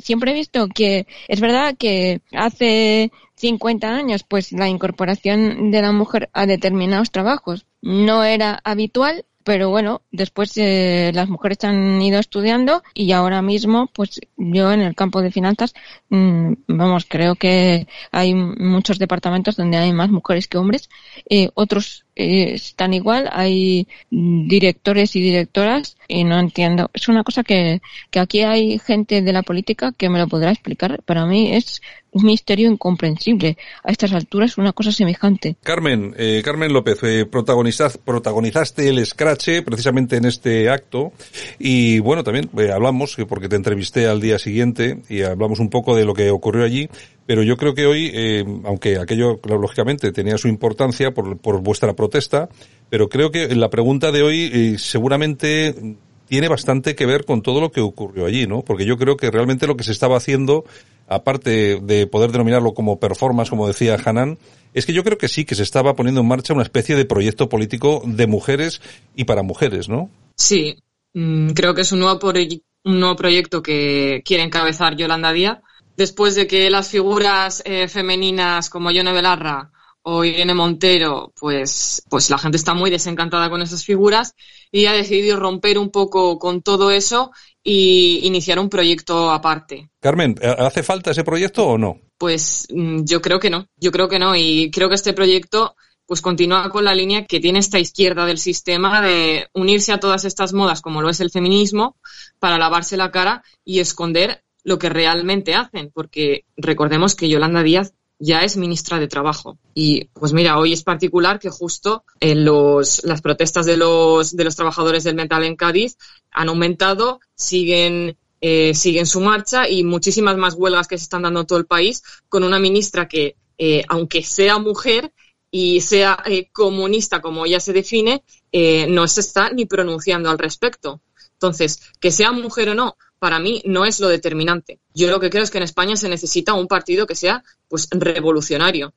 siempre he visto que es verdad que hace 50 años, pues la incorporación de la mujer a determinados trabajos no era habitual, pero bueno, después eh, las mujeres han ido estudiando y ahora mismo, pues yo en el campo de finanzas, mmm, vamos, creo que hay muchos departamentos donde hay más mujeres que hombres, eh, otros eh, están igual, hay directores y directoras y no entiendo. Es una cosa que, que aquí hay gente de la política que me lo podrá explicar. Para mí es un misterio incomprensible. A estas alturas una cosa semejante. Carmen, eh, Carmen López, eh, protagonizaste el escrache precisamente en este acto y bueno, también eh, hablamos, porque te entrevisté al día siguiente y hablamos un poco de lo que ocurrió allí, pero yo creo que hoy, eh, aunque aquello lógicamente tenía su importancia por, por vuestra protesta, pero creo que la pregunta de hoy eh, seguramente tiene bastante que ver con todo lo que ocurrió allí, ¿no? Porque yo creo que realmente lo que se estaba haciendo aparte de poder denominarlo como performance, como decía Hanan, es que yo creo que sí, que se estaba poniendo en marcha una especie de proyecto político de mujeres y para mujeres, ¿no? Sí, mm, creo que es un nuevo, un nuevo proyecto que quiere encabezar Yolanda Díaz. Después de que las figuras eh, femeninas como Yone Belarra o Irene Montero, pues, pues la gente está muy desencantada con esas figuras y ha decidido romper un poco con todo eso y iniciar un proyecto aparte. Carmen, ¿hace falta ese proyecto o no? Pues mm, yo creo que no, yo creo que no y creo que este proyecto pues continúa con la línea que tiene esta izquierda del sistema de unirse a todas estas modas como lo es el feminismo para lavarse la cara y esconder lo que realmente hacen, porque recordemos que Yolanda Díaz ya es ministra de Trabajo. Y pues mira, hoy es particular que justo en los, las protestas de los, de los trabajadores del metal en Cádiz han aumentado, siguen, eh, siguen su marcha y muchísimas más huelgas que se están dando en todo el país con una ministra que, eh, aunque sea mujer, y sea eh, comunista como ella se define, eh, no se está ni pronunciando al respecto. Entonces, que sea mujer o no, para mí no es lo determinante. Yo lo que creo es que en España se necesita un partido que sea pues revolucionario.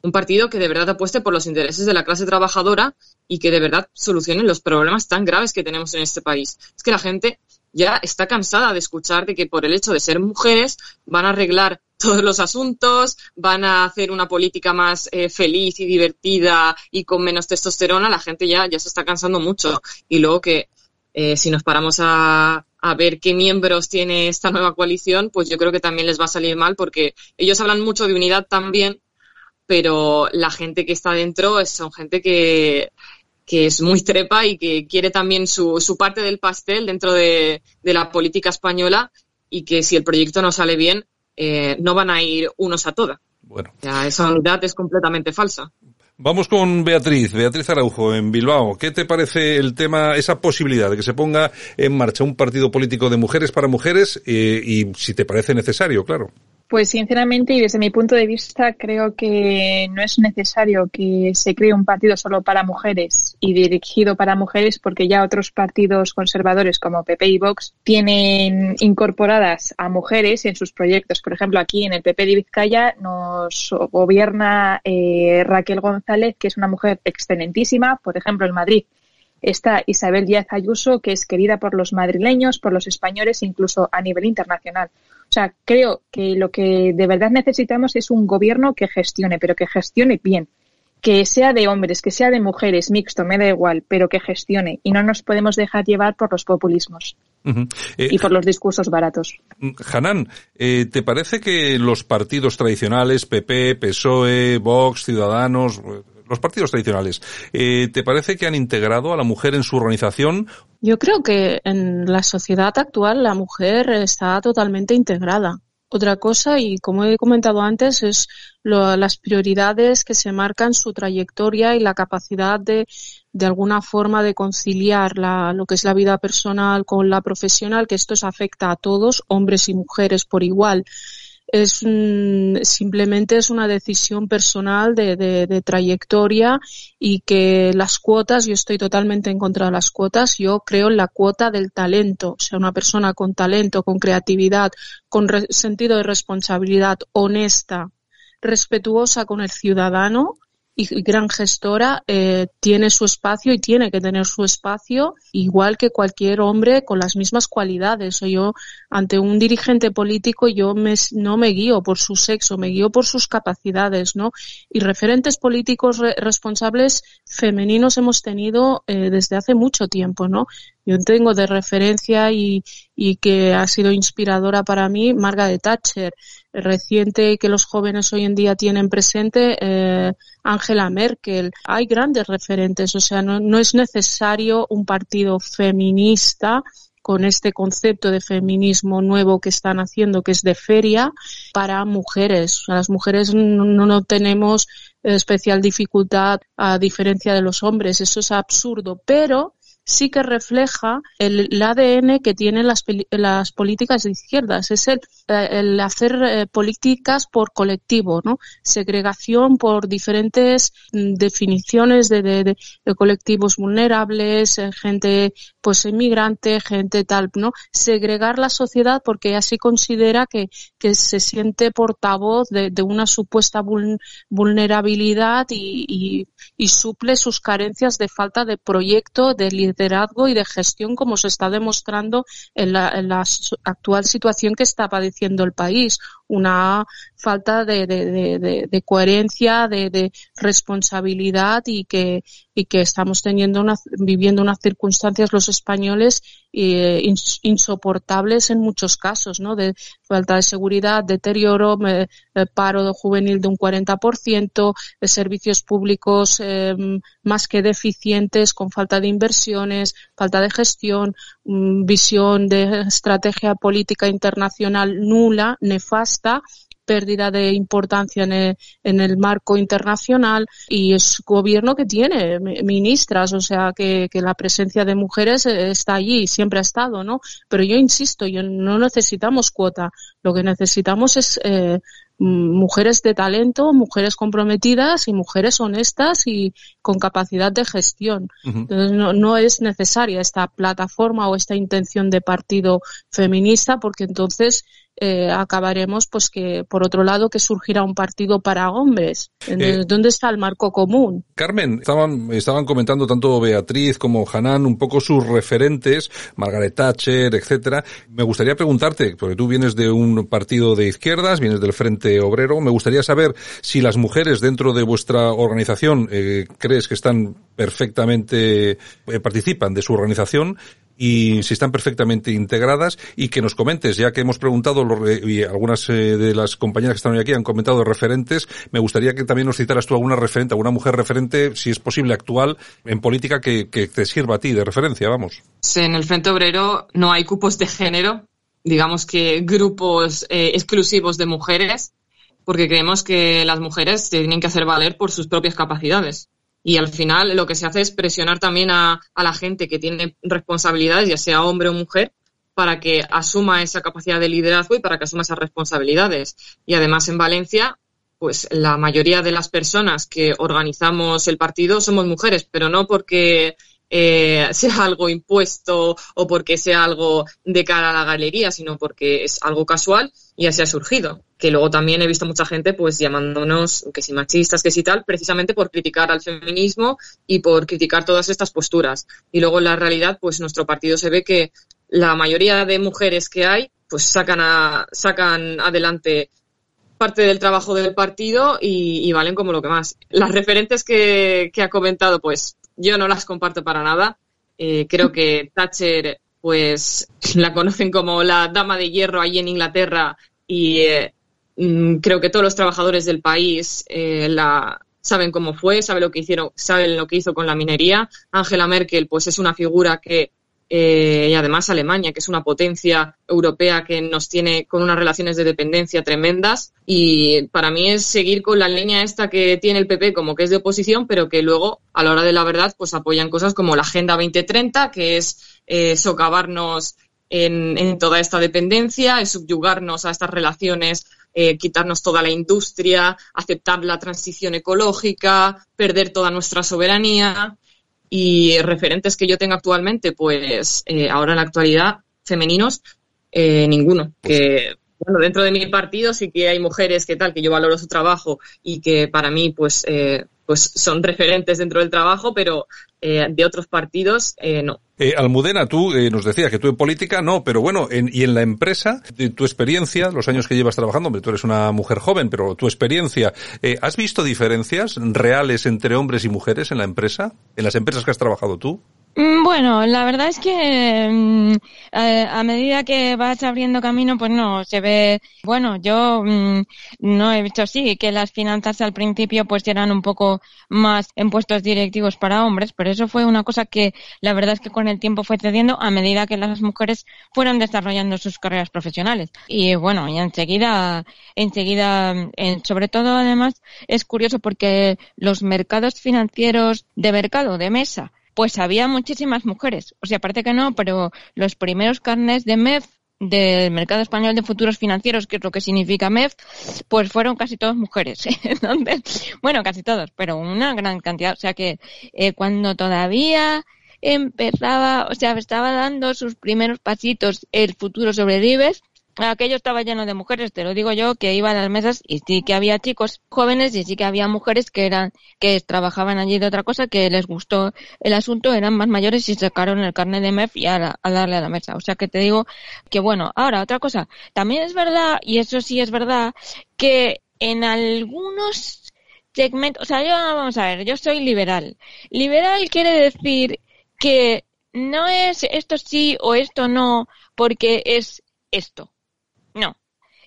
Un partido que de verdad apueste por los intereses de la clase trabajadora y que de verdad solucione los problemas tan graves que tenemos en este país. Es que la gente ya está cansada de escuchar de que por el hecho de ser mujeres van a arreglar todos los asuntos, van a hacer una política más eh, feliz y divertida y con menos testosterona, la gente ya, ya se está cansando mucho. Y luego que eh, si nos paramos a, a, ver qué miembros tiene esta nueva coalición, pues yo creo que también les va a salir mal porque ellos hablan mucho de unidad también, pero la gente que está dentro son gente que, que es muy trepa y que quiere también su, su parte del pastel dentro de, de, la política española y que si el proyecto no sale bien, eh, no van a ir unos a toda. Bueno. Ya, esa unidad es completamente falsa. Vamos con Beatriz, Beatriz Araujo, en Bilbao. ¿Qué te parece el tema, esa posibilidad de que se ponga en marcha un partido político de mujeres para mujeres eh, y si te parece necesario, claro? Pues sinceramente y desde mi punto de vista creo que no es necesario que se cree un partido solo para mujeres y dirigido para mujeres porque ya otros partidos conservadores como PP y Vox tienen incorporadas a mujeres en sus proyectos. Por ejemplo, aquí en el PP de Vizcaya nos gobierna eh, Raquel González, que es una mujer excelentísima. Por ejemplo, en Madrid está Isabel Díaz Ayuso, que es querida por los madrileños, por los españoles, incluso a nivel internacional. O sea, creo que lo que de verdad necesitamos es un gobierno que gestione, pero que gestione bien. Que sea de hombres, que sea de mujeres, mixto, me da igual, pero que gestione. Y no nos podemos dejar llevar por los populismos. Uh -huh. eh, y por los discursos baratos. Hanan, eh, ¿te parece que los partidos tradicionales, PP, PSOE, Vox, Ciudadanos, los partidos tradicionales, eh, ¿te parece que han integrado a la mujer en su organización? Yo creo que en la sociedad actual la mujer está totalmente integrada. Otra cosa, y como he comentado antes, es lo, las prioridades que se marcan, su trayectoria y la capacidad de, de alguna forma, de conciliar la, lo que es la vida personal con la profesional, que esto afecta a todos, hombres y mujeres por igual es simplemente es una decisión personal de, de, de, trayectoria y que las cuotas, yo estoy totalmente en contra de las cuotas, yo creo en la cuota del talento, o sea, una persona con talento, con creatividad, con sentido de responsabilidad, honesta, respetuosa con el ciudadano, y gran gestora eh, tiene su espacio y tiene que tener su espacio igual que cualquier hombre con las mismas cualidades. O yo ante un dirigente político yo me, no me guío por su sexo, me guío por sus capacidades, ¿no? Y referentes políticos re responsables femeninos hemos tenido eh, desde hace mucho tiempo, ¿no? Yo tengo de referencia y, y que ha sido inspiradora para mí Margaret Thatcher. Reciente que los jóvenes hoy en día tienen presente eh, Angela Merkel. Hay grandes referentes, o sea, no, es necesario un partido feminista con este concepto de feminismo nuevo que están haciendo, que es de feria, para mujeres. Las mujeres no, no tenemos especial dificultad a diferencia de los hombres. Eso es absurdo, pero sí que refleja el, ADN que tienen las, las, políticas de izquierdas, es el, el hacer eh, políticas por colectivo, ¿no? Segregación por diferentes mm, definiciones de, de, de colectivos vulnerables, eh, gente pues inmigrante, gente tal, ¿no? Segregar la sociedad porque así considera que, que se siente portavoz de, de una supuesta vulnerabilidad y, y, y suple sus carencias de falta de proyecto, de liderazgo y de gestión, como se está demostrando en la, en la actual situación que está padeciendo el país. Una falta de, de, de, coherencia, de, responsabilidad y que, y que estamos teniendo una, viviendo unas circunstancias los españoles eh, insoportables en muchos casos, ¿no? De falta de seguridad, deterioro, eh, paro juvenil de un 40%, de servicios públicos eh, más que deficientes, con falta de inversiones, falta de gestión, visión de estrategia política internacional nula, nefasta pérdida de importancia en el, en el, marco internacional y es gobierno que tiene ministras, o sea que, que, la presencia de mujeres está allí, siempre ha estado, ¿no? Pero yo insisto, yo no necesitamos cuota, lo que necesitamos es eh, mujeres de talento, mujeres comprometidas y mujeres honestas y con capacidad de gestión. Uh -huh. Entonces no, no, es necesaria esta plataforma o esta intención de partido feminista porque entonces eh, acabaremos pues que por otro lado que surgirá un partido para hombres. Eh, ¿Dónde está el marco común? Carmen, estaban, estaban comentando tanto Beatriz como Hanan un poco sus referentes, Margaret Thatcher, etcétera. Me gustaría preguntarte, porque tú vienes de un partido de izquierdas, vienes del Frente Obrero, me gustaría saber si las mujeres dentro de vuestra organización eh, crees que están perfectamente, eh, participan de su organización y si están perfectamente integradas y que nos comentes, ya que hemos preguntado y algunas eh, de las compañeras que están hoy aquí han comentado referentes, me gustaría que también nos citaras tú alguna referente, alguna mujer referente, si es posible actual, en política que, que te sirva a ti de referencia, vamos. En el Frente Obrero no hay cupos de género, digamos que grupos eh, exclusivos de mujeres, porque creemos que las mujeres se tienen que hacer valer por sus propias capacidades. Y al final lo que se hace es presionar también a, la gente que tiene responsabilidades, ya sea hombre o mujer, para que asuma esa capacidad de liderazgo y para que asuma esas responsabilidades. Y además en Valencia, pues la mayoría de las personas que organizamos el partido somos mujeres, pero no porque eh, sea algo impuesto o porque sea algo de cara a la galería, sino porque es algo casual y así ha surgido. Que luego también he visto mucha gente pues llamándonos que si machistas, que si tal, precisamente por criticar al feminismo y por criticar todas estas posturas. Y luego en la realidad, pues nuestro partido se ve que la mayoría de mujeres que hay, pues sacan, a, sacan adelante parte del trabajo del partido y, valen como lo que más. Las referentes que ha comentado, pues yo no las comparto para nada. Eh, creo que Thatcher, pues la conocen como la dama de hierro allí en Inglaterra y eh, mm, creo que todos los trabajadores del país eh, la saben cómo fue, saben lo que hicieron, saben lo que hizo con la minería. Angela Merkel, pues es una figura que eh, y además Alemania, que es una potencia europea que nos tiene con unas relaciones de dependencia tremendas. Y para mí es seguir con la línea esta que tiene el PP como que es de oposición, pero que luego, a la hora de la verdad, pues apoyan cosas como la Agenda 2030, que es eh, socavarnos en, toda esta dependencia, es subyugarnos a estas relaciones eh, quitarnos toda la industria, aceptar la transición ecológica, perder toda nuestra soberanía. Y referentes que yo tengo actualmente, pues eh, ahora en la actualidad, femeninos, eh, ninguno. Que bueno, dentro de mi partido sí que hay mujeres que tal, que yo valoro su trabajo y que para mí, pues, eh, pues son referentes dentro del trabajo, pero eh, de otros partidos, eh, no. Eh, Almudena, tú eh, nos decías que tú en política no, pero bueno, en, y en la empresa, tu experiencia, los años que llevas trabajando, hombre, tú eres una mujer joven, pero tu experiencia, eh, ¿has visto diferencias reales entre hombres y mujeres en la empresa? ¿En las empresas que has trabajado tú? Mm, Bueno, la verdad es que mm, a, medida que vas abriendo camino, pues no, se ve, bueno, yo mm, no he visto así, que las finanzas al principio pues eran un poco más en puestos directivos para hombres, pero eso fue una cosa que la verdad es que con el tiempo fue cediendo a medida que las mujeres fueron desarrollando sus carreras profesionales. Y bueno, y enseguida, enseguida, en- sobre todo además es curioso porque los mercados financieros de mercado, de mesa, pues había muchísimas mujeres. O sea, parece que no, pero los primeros carnets de MEF del mercado español de futuros financieros, que es lo que significa MEF, pues fueron casi todas mujeres. Entonces, bueno, casi todos, pero una gran cantidad. O sea que eh, cuando todavía empezaba, o sea, estaba dando sus primeros pasitos el futuro sobre el IBEX, aquello estaba lleno de mujeres, te lo digo yo, que iban a las mesas y sí que había chicos jóvenes y sí que había mujeres que eran, que trabajaban allí de otra cosa, que les gustó el asunto, eran más mayores y sacaron el carnet de MEF y a, a darle a la mesa. O sea que te digo que bueno, ahora otra cosa, también es verdad, y eso sí es verdad, que en algunos segmentos, o sea, yo vamos a ver, yo soy liberal. Liberal quiere decir que no es esto sí o esto no, porque es esto. No.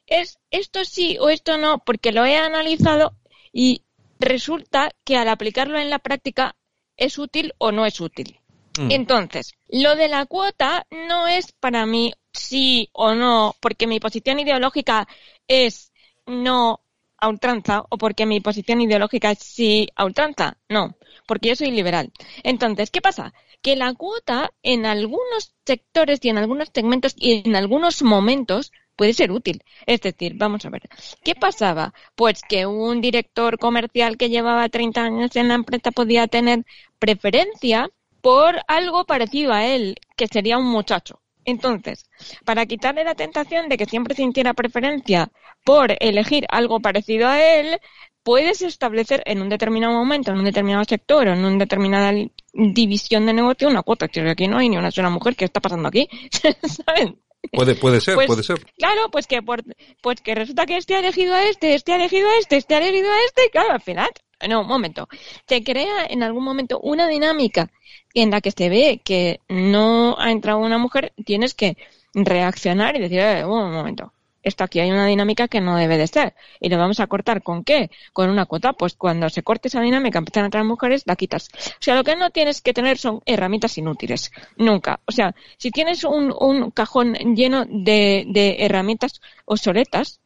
Es esto sí o esto no, porque lo he analizado y resulta que al aplicarlo en la práctica es útil o no es útil. Mm. Entonces, lo de la cuota no es para mí sí o no, porque mi posición ideológica es no a ultranza o porque mi posición ideológica es sí a ultranza. No, porque yo soy liberal. Entonces, ¿qué pasa? Que la cuota en algunos sectores y en algunos segmentos y en algunos momentos puede ser útil. Es decir, vamos a ver, ¿qué pasaba? Pues que un director comercial que llevaba 30 años en la empresa podía tener preferencia por algo parecido a él, que sería un muchacho. Entonces, para quitarle la tentación de que siempre sintiera preferencia por elegir algo parecido a él, puedes establecer en un determinado momento, en un determinado sector o en una determinada división de negocio una cuota. Que aquí no hay ni una sola mujer. ¿Qué está pasando aquí? ¿Saben? Puede, puede ser, Pues, puede ser. Claro, pues que por, pues que resulta que este ha elegido a este, este ha elegido a este, este ha elegido a este, y claro, al final, no, un momento, se crea en algún momento una dinámica en la que se ve que no ha entrado una mujer, tienes que reaccionar y decir, eh, un momento, esto aquí hay una dinámica que no debe de ser. Y lo vamos a cortar con qué? Con una cuota. Pues cuando se corte esa dinámica, empiezan a entrar mujeres, la quitas. O sea, lo que no tienes que tener son herramientas inútiles. Nunca. O sea, si tienes un, un cajón lleno de, de herramientas obsoletas,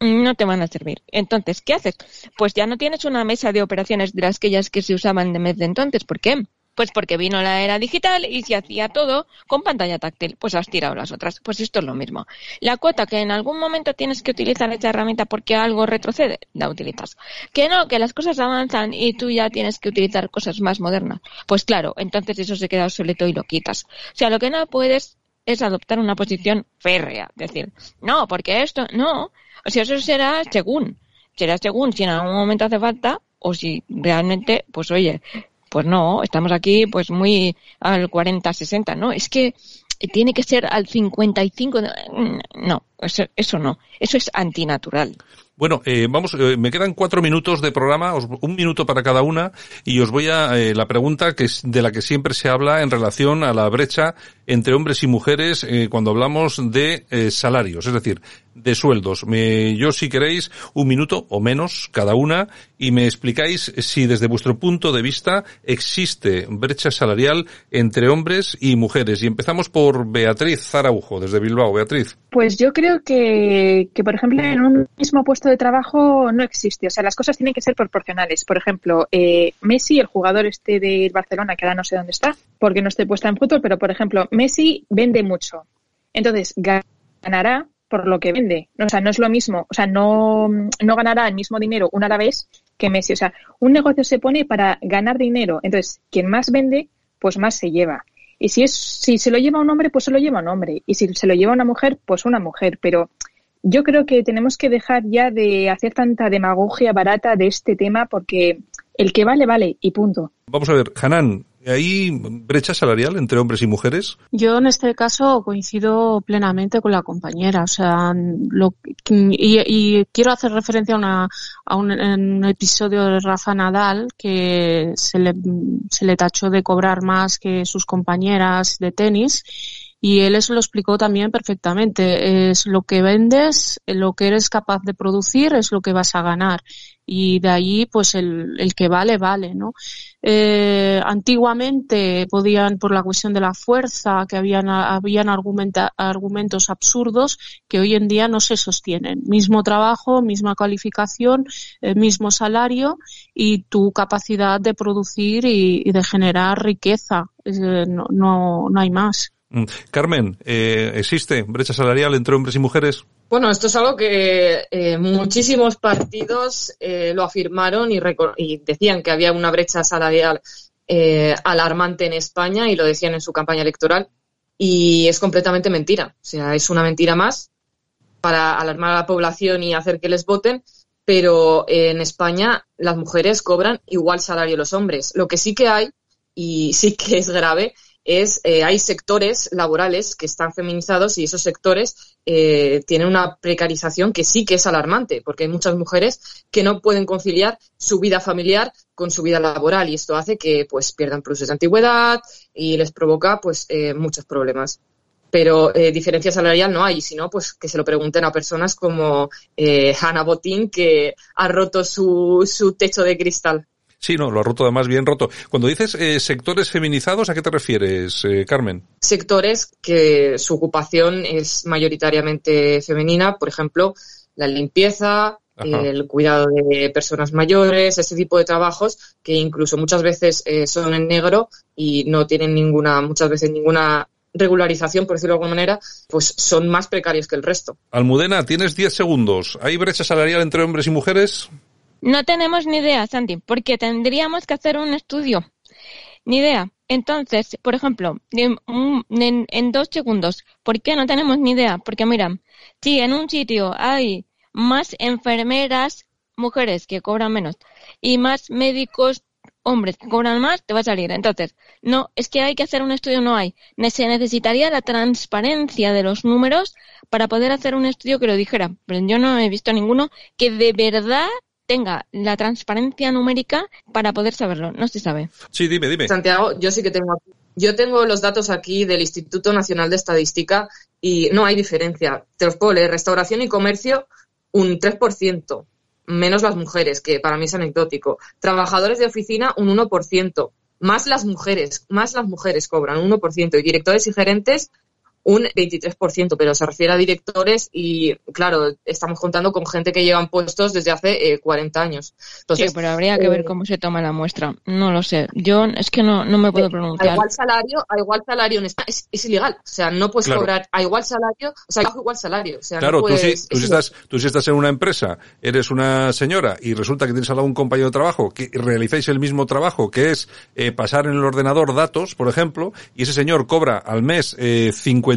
no te van a servir. Entonces, ¿qué haces? Pues ya no tienes una mesa de operaciones de las aquellas que se usaban de mes de entonces. ¿Por qué? Pues porque vino la era digital y se hacía todo con pantalla táctil. Pues has tirado las otras. Pues esto es lo mismo. La cuota que en algún momento tienes que utilizar esa herramienta porque algo retrocede, la utilizas. Que no, que las cosas avanzan y tú ya tienes que utilizar cosas más modernas. Pues claro, entonces eso se queda obsoleto y lo quitas. O sea, lo que no puedes es adoptar una posición férrea. Decir, no, porque esto, no. O sea, eso será según. Será según si en algún momento hace falta o si realmente, pues oye, pues no, estamos aquí pues muy al 40-60, ¿no? Es que tiene que ser al 55, no, eso, no, eso es antinatural. Bueno, eh, vamos, eh, me quedan cuatro minutos de programa, os- un minuto para cada una, y os voy a eh, la pregunta que es de la que siempre se habla en relación a la brecha entre hombres y mujeres eh, cuando hablamos de eh, salarios, es decir, de sueldos. Me- yo, si queréis, un minuto o menos cada una, y me explicáis si desde vuestro punto de vista existe brecha salarial entre hombres y mujeres. Y empezamos por Beatriz Zaraujo, desde Bilbao. Beatriz. Pues yo creo que, que, por ejemplo, en un mismo puesto de trabajo no existe. O sea, las cosas tienen que ser proporcionales. Por ejemplo, eh, Messi, el jugador este del Barcelona, que ahora no sé dónde está, porque no estoy puesta en fútbol, pero por ejemplo, Messi vende mucho. Entonces, ganará por lo que vende. O sea, no es lo mismo. O sea, no, no ganará el mismo dinero un alavés que Messi. O sea, un negocio se pone para ganar dinero. Entonces, quien más vende, pues más se lleva. Y si es, si se lo lleva un hombre, pues se lo lleva un hombre. Y si se lo lleva una mujer, pues una mujer. Pero yo creo que tenemos que dejar ya de hacer tanta demagogia barata de este tema porque el que vale, vale y punto. Vamos a ver, Hanan, ¿Hay brecha salarial entre hombres y mujeres? Yo en este caso coincido plenamente con la compañera, o sea, lo, y, y quiero hacer referencia a, una, un, episodio de Rafa Nadal que se le, se le tachó de cobrar más que sus compañeras de tenis y él eso lo explicó también perfectamente. Es lo que vendes, lo que eres capaz de producir es lo que vas a ganar y de ahí pues el, el que vale vale no eh, antiguamente podían por la cuestión de la fuerza que habían habían argumenta, argumentos absurdos que hoy en día no se sostienen. Mismo trabajo misma calificación eh, mismo salario y tu capacidad de producir y, de generar riqueza. Eh, no, no, no hay más Carmen, eh, ¿existe brecha salarial entre hombres y mujeres? Bueno, esto es algo que eh, muchísimos partidos eh, lo afirmaron y, y, decían que había una brecha salarial alarmante en España y lo decían en su campaña electoral. Y es completamente mentira. O sea, es una mentira más para alarmar a la población y hacer que les voten. Pero en España las mujeres cobran igual salario a los hombres. Lo que sí que hay, y sí que es grave, es eh, hay sectores laborales que están feminizados y esos sectores eh, tienen una precarización que sí que es alarmante, porque hay muchas mujeres que no pueden conciliar su vida familiar con su vida laboral y esto hace que pues pierdan pluses de antigüedad y les provoca pues eh, muchos problemas. Pero eh, diferencia salarial no hay, sino pues que se lo pregunten a personas como eh, Hannah Botín, que ha roto su, su techo de cristal. Sí, no, lo ha roto además bien roto. Cuando dices eh, sectores feminizados, ¿a qué te refieres, eh, Carmen? Sectores que su ocupación es mayoritariamente femenina, por ejemplo, la limpieza, Ajá. el cuidado de personas mayores, ese tipo de trabajos que incluso muchas veces eh, son en negro y no tienen ninguna, muchas veces ninguna regularización, por decirlo de alguna manera, pues son más precarios que el resto. Almudena, tienes 10 segundos. ¿Hay brecha salarial entre hombres y mujeres? No tenemos ni idea, Santi, porque tendríamos que hacer un estudio. Ni idea. Entonces, por ejemplo, en, en, dos segundos, ¿por qué no tenemos ni idea? Porque mira, si en un sitio hay más enfermeras mujeres que cobran menos y más médicos hombres que cobran más, te va a salir. Entonces, no, es que hay que hacer un estudio, no hay. Se necesitaría la transparencia de los números para poder hacer un estudio que lo dijera. Pero yo no he visto ninguno que de verdad tenga la transparencia numérica para poder saberlo. No se sabe. Sí, dime, dime. Santiago, yo sí que tengo yo tengo los datos aquí del Instituto Nacional de Estadística y no hay diferencia. Te los puedo leer. Restauración y comercio, un 3%, menos las mujeres, que para mí es anecdótico. Trabajadores de oficina, un 1%. Más las mujeres, más las mujeres cobran, un 1%. Y directores y gerentes, un 23%, pero se refiere a directores y, claro, estamos contando con gente que llevan puestos desde hace eh, 40 años. Entonces, sí, pero habría que ver cómo se toma la muestra. No lo sé. Yo es que no, no me puedo pronunciar. A igual salario, a igual salario en España es, es ilegal. O sea, no puedes claro. cobrar a igual salario, o sea, bajo igual salario. O sea, claro, no puedes, tú, sí, tú, si estás, tú si estás en una empresa, eres una señora y resulta que tienes al lado un compañero de trabajo que realizáis el mismo trabajo, que es eh, pasar en el ordenador datos, por ejemplo, y ese señor cobra al mes eh,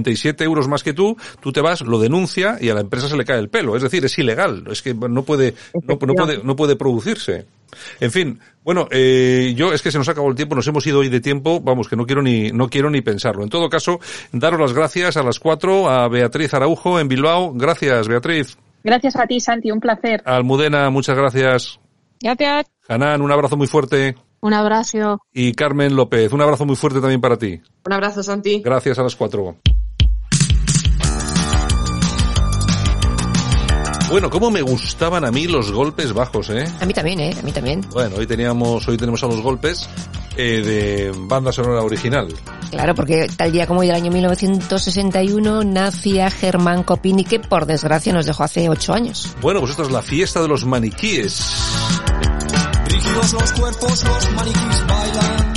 57 euros más que tú, tú te vas, lo denuncia y a la empresa se le cae el pelo. Es decir, es ilegal. Es que no puede, no, no puede, no puede producirse. En fin, bueno, eh, yo es que se nos acabó el tiempo, nos hemos ido hoy de tiempo, vamos, que no quiero ni, no quiero ni pensarlo. En todo caso, daros las gracias a las cuatro, a Beatriz Araujo en Bilbao. Gracias, Beatriz. Gracias a ti, Santi, un placer. Almudena, muchas gracias. Gracias. Hanan, un abrazo muy fuerte. Un abrazo. Y Carmen López, un abrazo muy fuerte también para ti. Un abrazo, Santi. Gracias a las cuatro. Bueno, cómo me gustaban a mí los golpes bajos, ¿eh? A mí también, ¿eh? A mí también. Bueno, hoy teníamos, hoy tenemos a los golpes eh, de banda sonora original. Claro, porque tal día como hoy del año 1961 nacía Germán Copini, que por desgracia nos dejó hace ocho años. Bueno, pues esto es la fiesta de los maniquíes. Rígidos los cuerpos, los maniquíes bailan.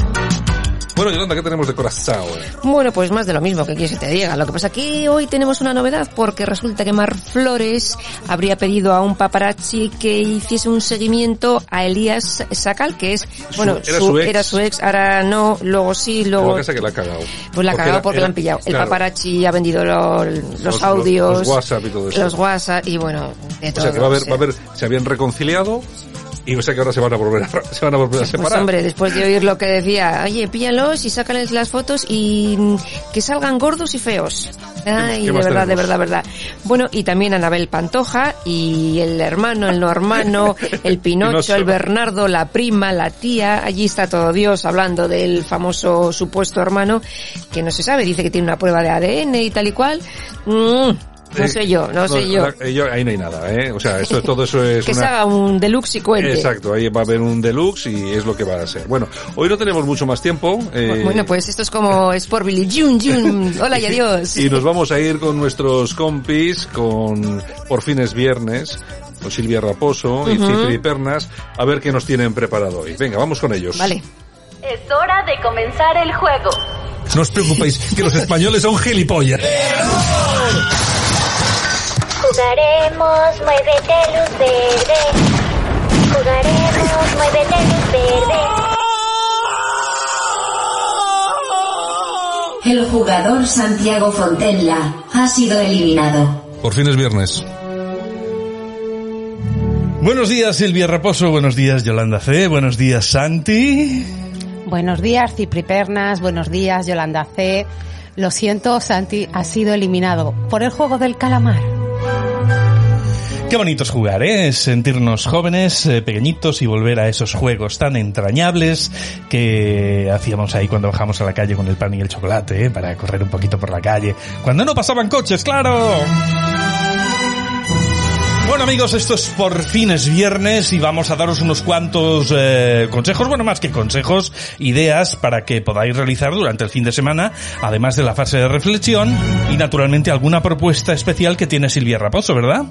Bueno, Yolanda, ¿qué tenemos de Corazao? Bueno, pues más de lo mismo, que quieres que te diga. Lo que pasa que hoy tenemos una novedad, porque resulta que Mar Flores habría pedido a un paparazzi que hiciese un seguimiento a Elías Sacal, que es, bueno, era su, ex. era su ex, ahora no, luego sí, luego... que la ha cagado. Pues la ha cagado porque la han pillado. Claro. El paparazzi ha vendido los, los, los audios. Los, WhatsApp y todo eso. Los WhatsApp y bueno, de todo. O sea que va a haber, va a haber, se habían reconciliado Y o sea que ahora se van a volver a, se van a, volver a Pues separar. hombre, después de oír lo que decía, oye, píllalos y sácales las fotos y que salgan gordos y feos. Ay, de verdad, de verdad, verdad. Bueno, y también Anabel Pantoja y el hermano, el no hermano, el Pinocho, Pinocho. el Bernardo, la prima, la tía, allí está todo Dios hablando del famoso supuesto hermano, que no se sabe, dice que tiene una prueba de ADN y tal y cual. Mm, no sé yo, no, sé yo. eh, yo- Ahí no hay nada, ¿eh? O sea, eso, todo eso es Que se una... haga un deluxe y cuente. Exacto, ahí va a haber un deluxe y es lo que va a ser. Bueno, hoy no tenemos mucho más tiempo. eh, Bueno, pues esto es como Sport Billy. Jun, Jun. Hola y adiós. Y nos vamos a ir con nuestros compis, con Por fin es viernes, con Silvia Raposo y Ujú. Cifri Pernas, a ver qué nos tienen preparado hoy. Venga, vamos con ellos. Vale. Es hora de comenzar el juego. No os preocupéis, que los españoles son gilipollas. Jugaremos, muévete luz verde. Jugaremos, muévete luz verde. El jugador Santiago Fontenla ha sido eliminado. Por fin es viernes. Buenos días Silvia Raposo, buenos días Yolanda C, buenos días Santi. Buenos días, Cipri Pernas. Buenos días, Yolanda C. Lo siento, Santi ha sido eliminado por el juego del calamar. Qué bonito es jugar, ¿eh? Es sentirnos jóvenes, eh, pequeñitos y volver a esos juegos tan entrañables que hacíamos ahí cuando bajamos a la calle con el pan y el chocolate, ¿eh? Para correr un poquito por la calle. Cuando no pasaban coches, claro. Bueno amigos, esto es por fines viernes y vamos a daros unos cuantos eh, consejos, bueno más que consejos, ideas para que podáis realizar durante el fin de semana, además de la fase de reflexión y naturalmente alguna propuesta especial que tiene Silvia Raposo, ¿verdad?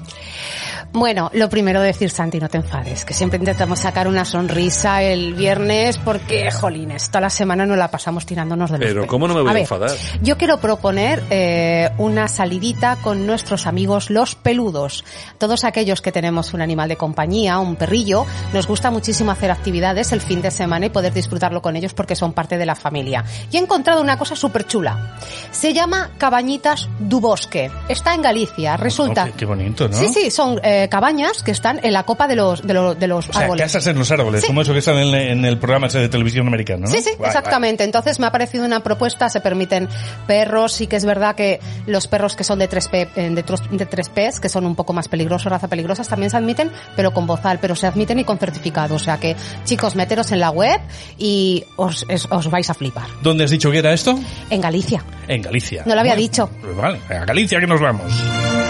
Bueno, lo primero decir, Santi, no te enfades, que siempre intentamos sacar una sonrisa el viernes porque, jolines, toda la semana nos la pasamos tirándonos de los Pero pelos. ¿cómo no me voy a, enfadar? Yo quiero proponer eh, una salidita con nuestros amigos los peludos. Todos aquellos que tenemos un animal de compañía, un perrillo, nos gusta muchísimo hacer actividades el fin de semana y poder disfrutarlo con ellos porque son parte de la familia. Y he encontrado una cosa súper chula. Se llama Cabañitas du Bosque. Está en Galicia. Resulta... Oh, qué, qué bonito, ¿no? Sí, sí, son eh, cabañas que están en la copa de los, de los, de los O sea, árboles. casas en los árboles, Sí. como eso que están en, en el programa de televisión americano, ¿no? Sí, sí, Guay, exactamente. Entonces me ha parecido una propuesta, se permiten perros, sí que es verdad que los perros que son de 3P, eh, de, tros- de 3Ps, que son un poco más peligrosos, raza peligrosas, también se admiten, pero con bozal, pero se admiten y con certificado. O sea que, chicos, meteros en la web y os, es- os vais a flipar. ¿Dónde has dicho que era esto? En Galicia. En Galicia. No lo había Bueno, dicho. pues vale, a Galicia que nos vamos.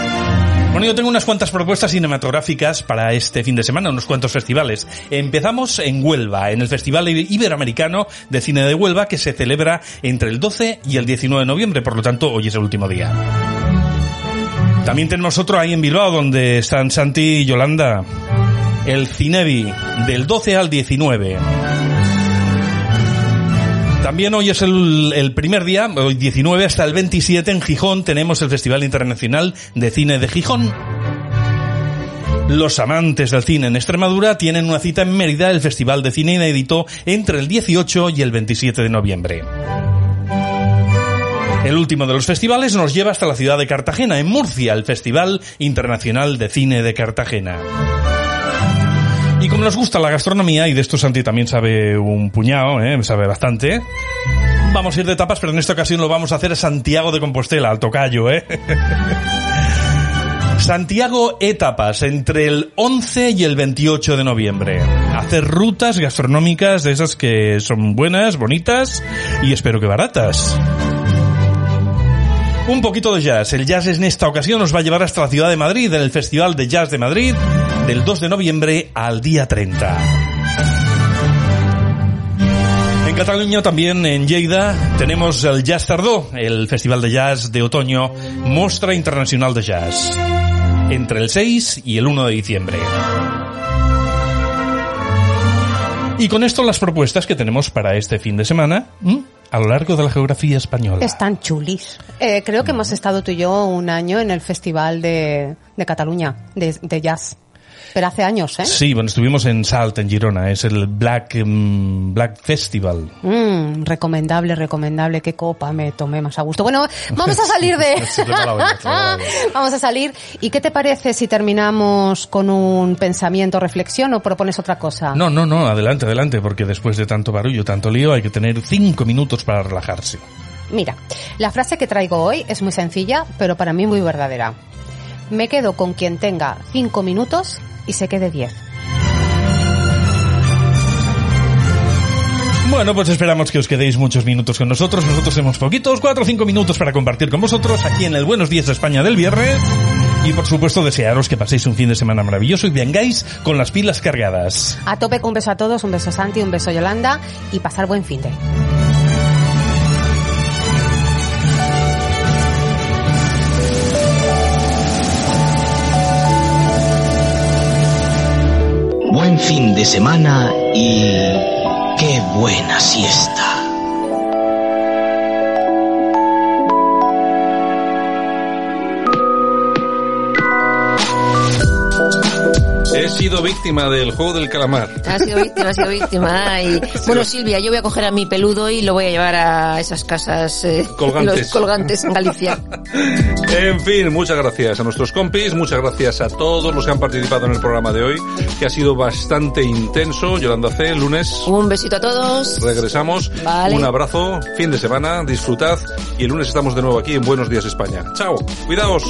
Bueno, yo tengo unas cuantas propuestas cinematográficas para este fin de semana, unos cuantos festivales. Empezamos en Huelva, en el Festival Ibe- Iberoamericano de Cine de Huelva, que se celebra entre el 12 y el 19 de noviembre, por lo tanto, hoy es el último día. También tenemos otro ahí en Bilbao, donde están Santi y Yolanda. El Cinevi, del 12 al 19. También hoy es el, primer día, hoy 19 hasta el 27 en Gijón tenemos el Festival Internacional de Cine de Gijón. Los amantes del cine en Extremadura tienen una cita en Mérida, el Festival de Cine Inédito, entre el 18 y el 27 de noviembre. El último de los festivales nos lleva hasta la ciudad de Cartagena, en Murcia, el Festival Internacional de Cine de Cartagena. Como nos gusta la gastronomía, y de esto Santi también sabe un puñado, ¿eh? sabe bastante, vamos a ir de tapas, pero en esta ocasión lo vamos a hacer a Santiago de Compostela, al tocayo, ¿eh? Santiago Etapas, entre el 11 y el 28 de noviembre. Hacer rutas gastronómicas de esas que son buenas, bonitas y espero que baratas. Un poquito de jazz. El jazz en esta ocasión nos va a llevar hasta la ciudad de Madrid, en el Festival de Jazz de Madrid, del 2 de noviembre al día 30. En Cataluña también, en Lleida, tenemos el Jazz Tardó, el Festival de Jazz de Otoño, Mostra Internacional de Jazz, entre el 6 y el 1 de diciembre. Y con esto las propuestas que tenemos para este fin de semana. A lo largo de la geografía española. Están chulis. Eh, creo que hemos estado tú y yo un año en el Festival de, de Cataluña, de, de jazz. Pero hace años, ¿eh? Sí, bueno, estuvimos en Salt, en Girona, es el Black, mm, Black Festival. Mm, recomendable, recomendable. Qué copa me tomé más a gusto. Bueno, vamos a salir de... Vamos a salir. ¿Y qué te parece si terminamos con un pensamiento, reflexión o propones otra cosa? No, no, no, adelante, adelante, porque después de tanto barullo, tanto lío, hay que tener cinco minutos para relajarse. Mira, la frase que traigo hoy es muy sencilla, pero para mí muy verdadera. Me quedo con quien tenga cinco minutos y se quede diez. Bueno, pues esperamos que os quedéis muchos minutos con nosotros. Nosotros tenemos poquitos, cuatro o cinco minutos para compartir con vosotros aquí en el Buenos Días de España del viernes. Y por supuesto desearos que paséis un fin de semana maravilloso y vengáis con las pilas cargadas. A tope un beso a todos, un beso Santi, un beso Yolanda y pasar buen fin de. Fin de semana y qué buena siesta. Sido víctima del juego del calamar. Ha sido víctima, ha sido víctima. Bueno, Silvia, yo voy a coger a mi peludo y lo voy a llevar a esas casas eh, Colgantes. los colgantes en Galicia. En fin, muchas gracias a nuestros compis, muchas gracias a todos los que han participado en el programa de hoy, que ha sido bastante intenso. Yolanda C, lunes Un besito a todos. regresamos. Vale. Un abrazo, fin de semana, disfrutad y el lunes estamos de nuevo aquí en Buenos Días España. Chao, cuidaos.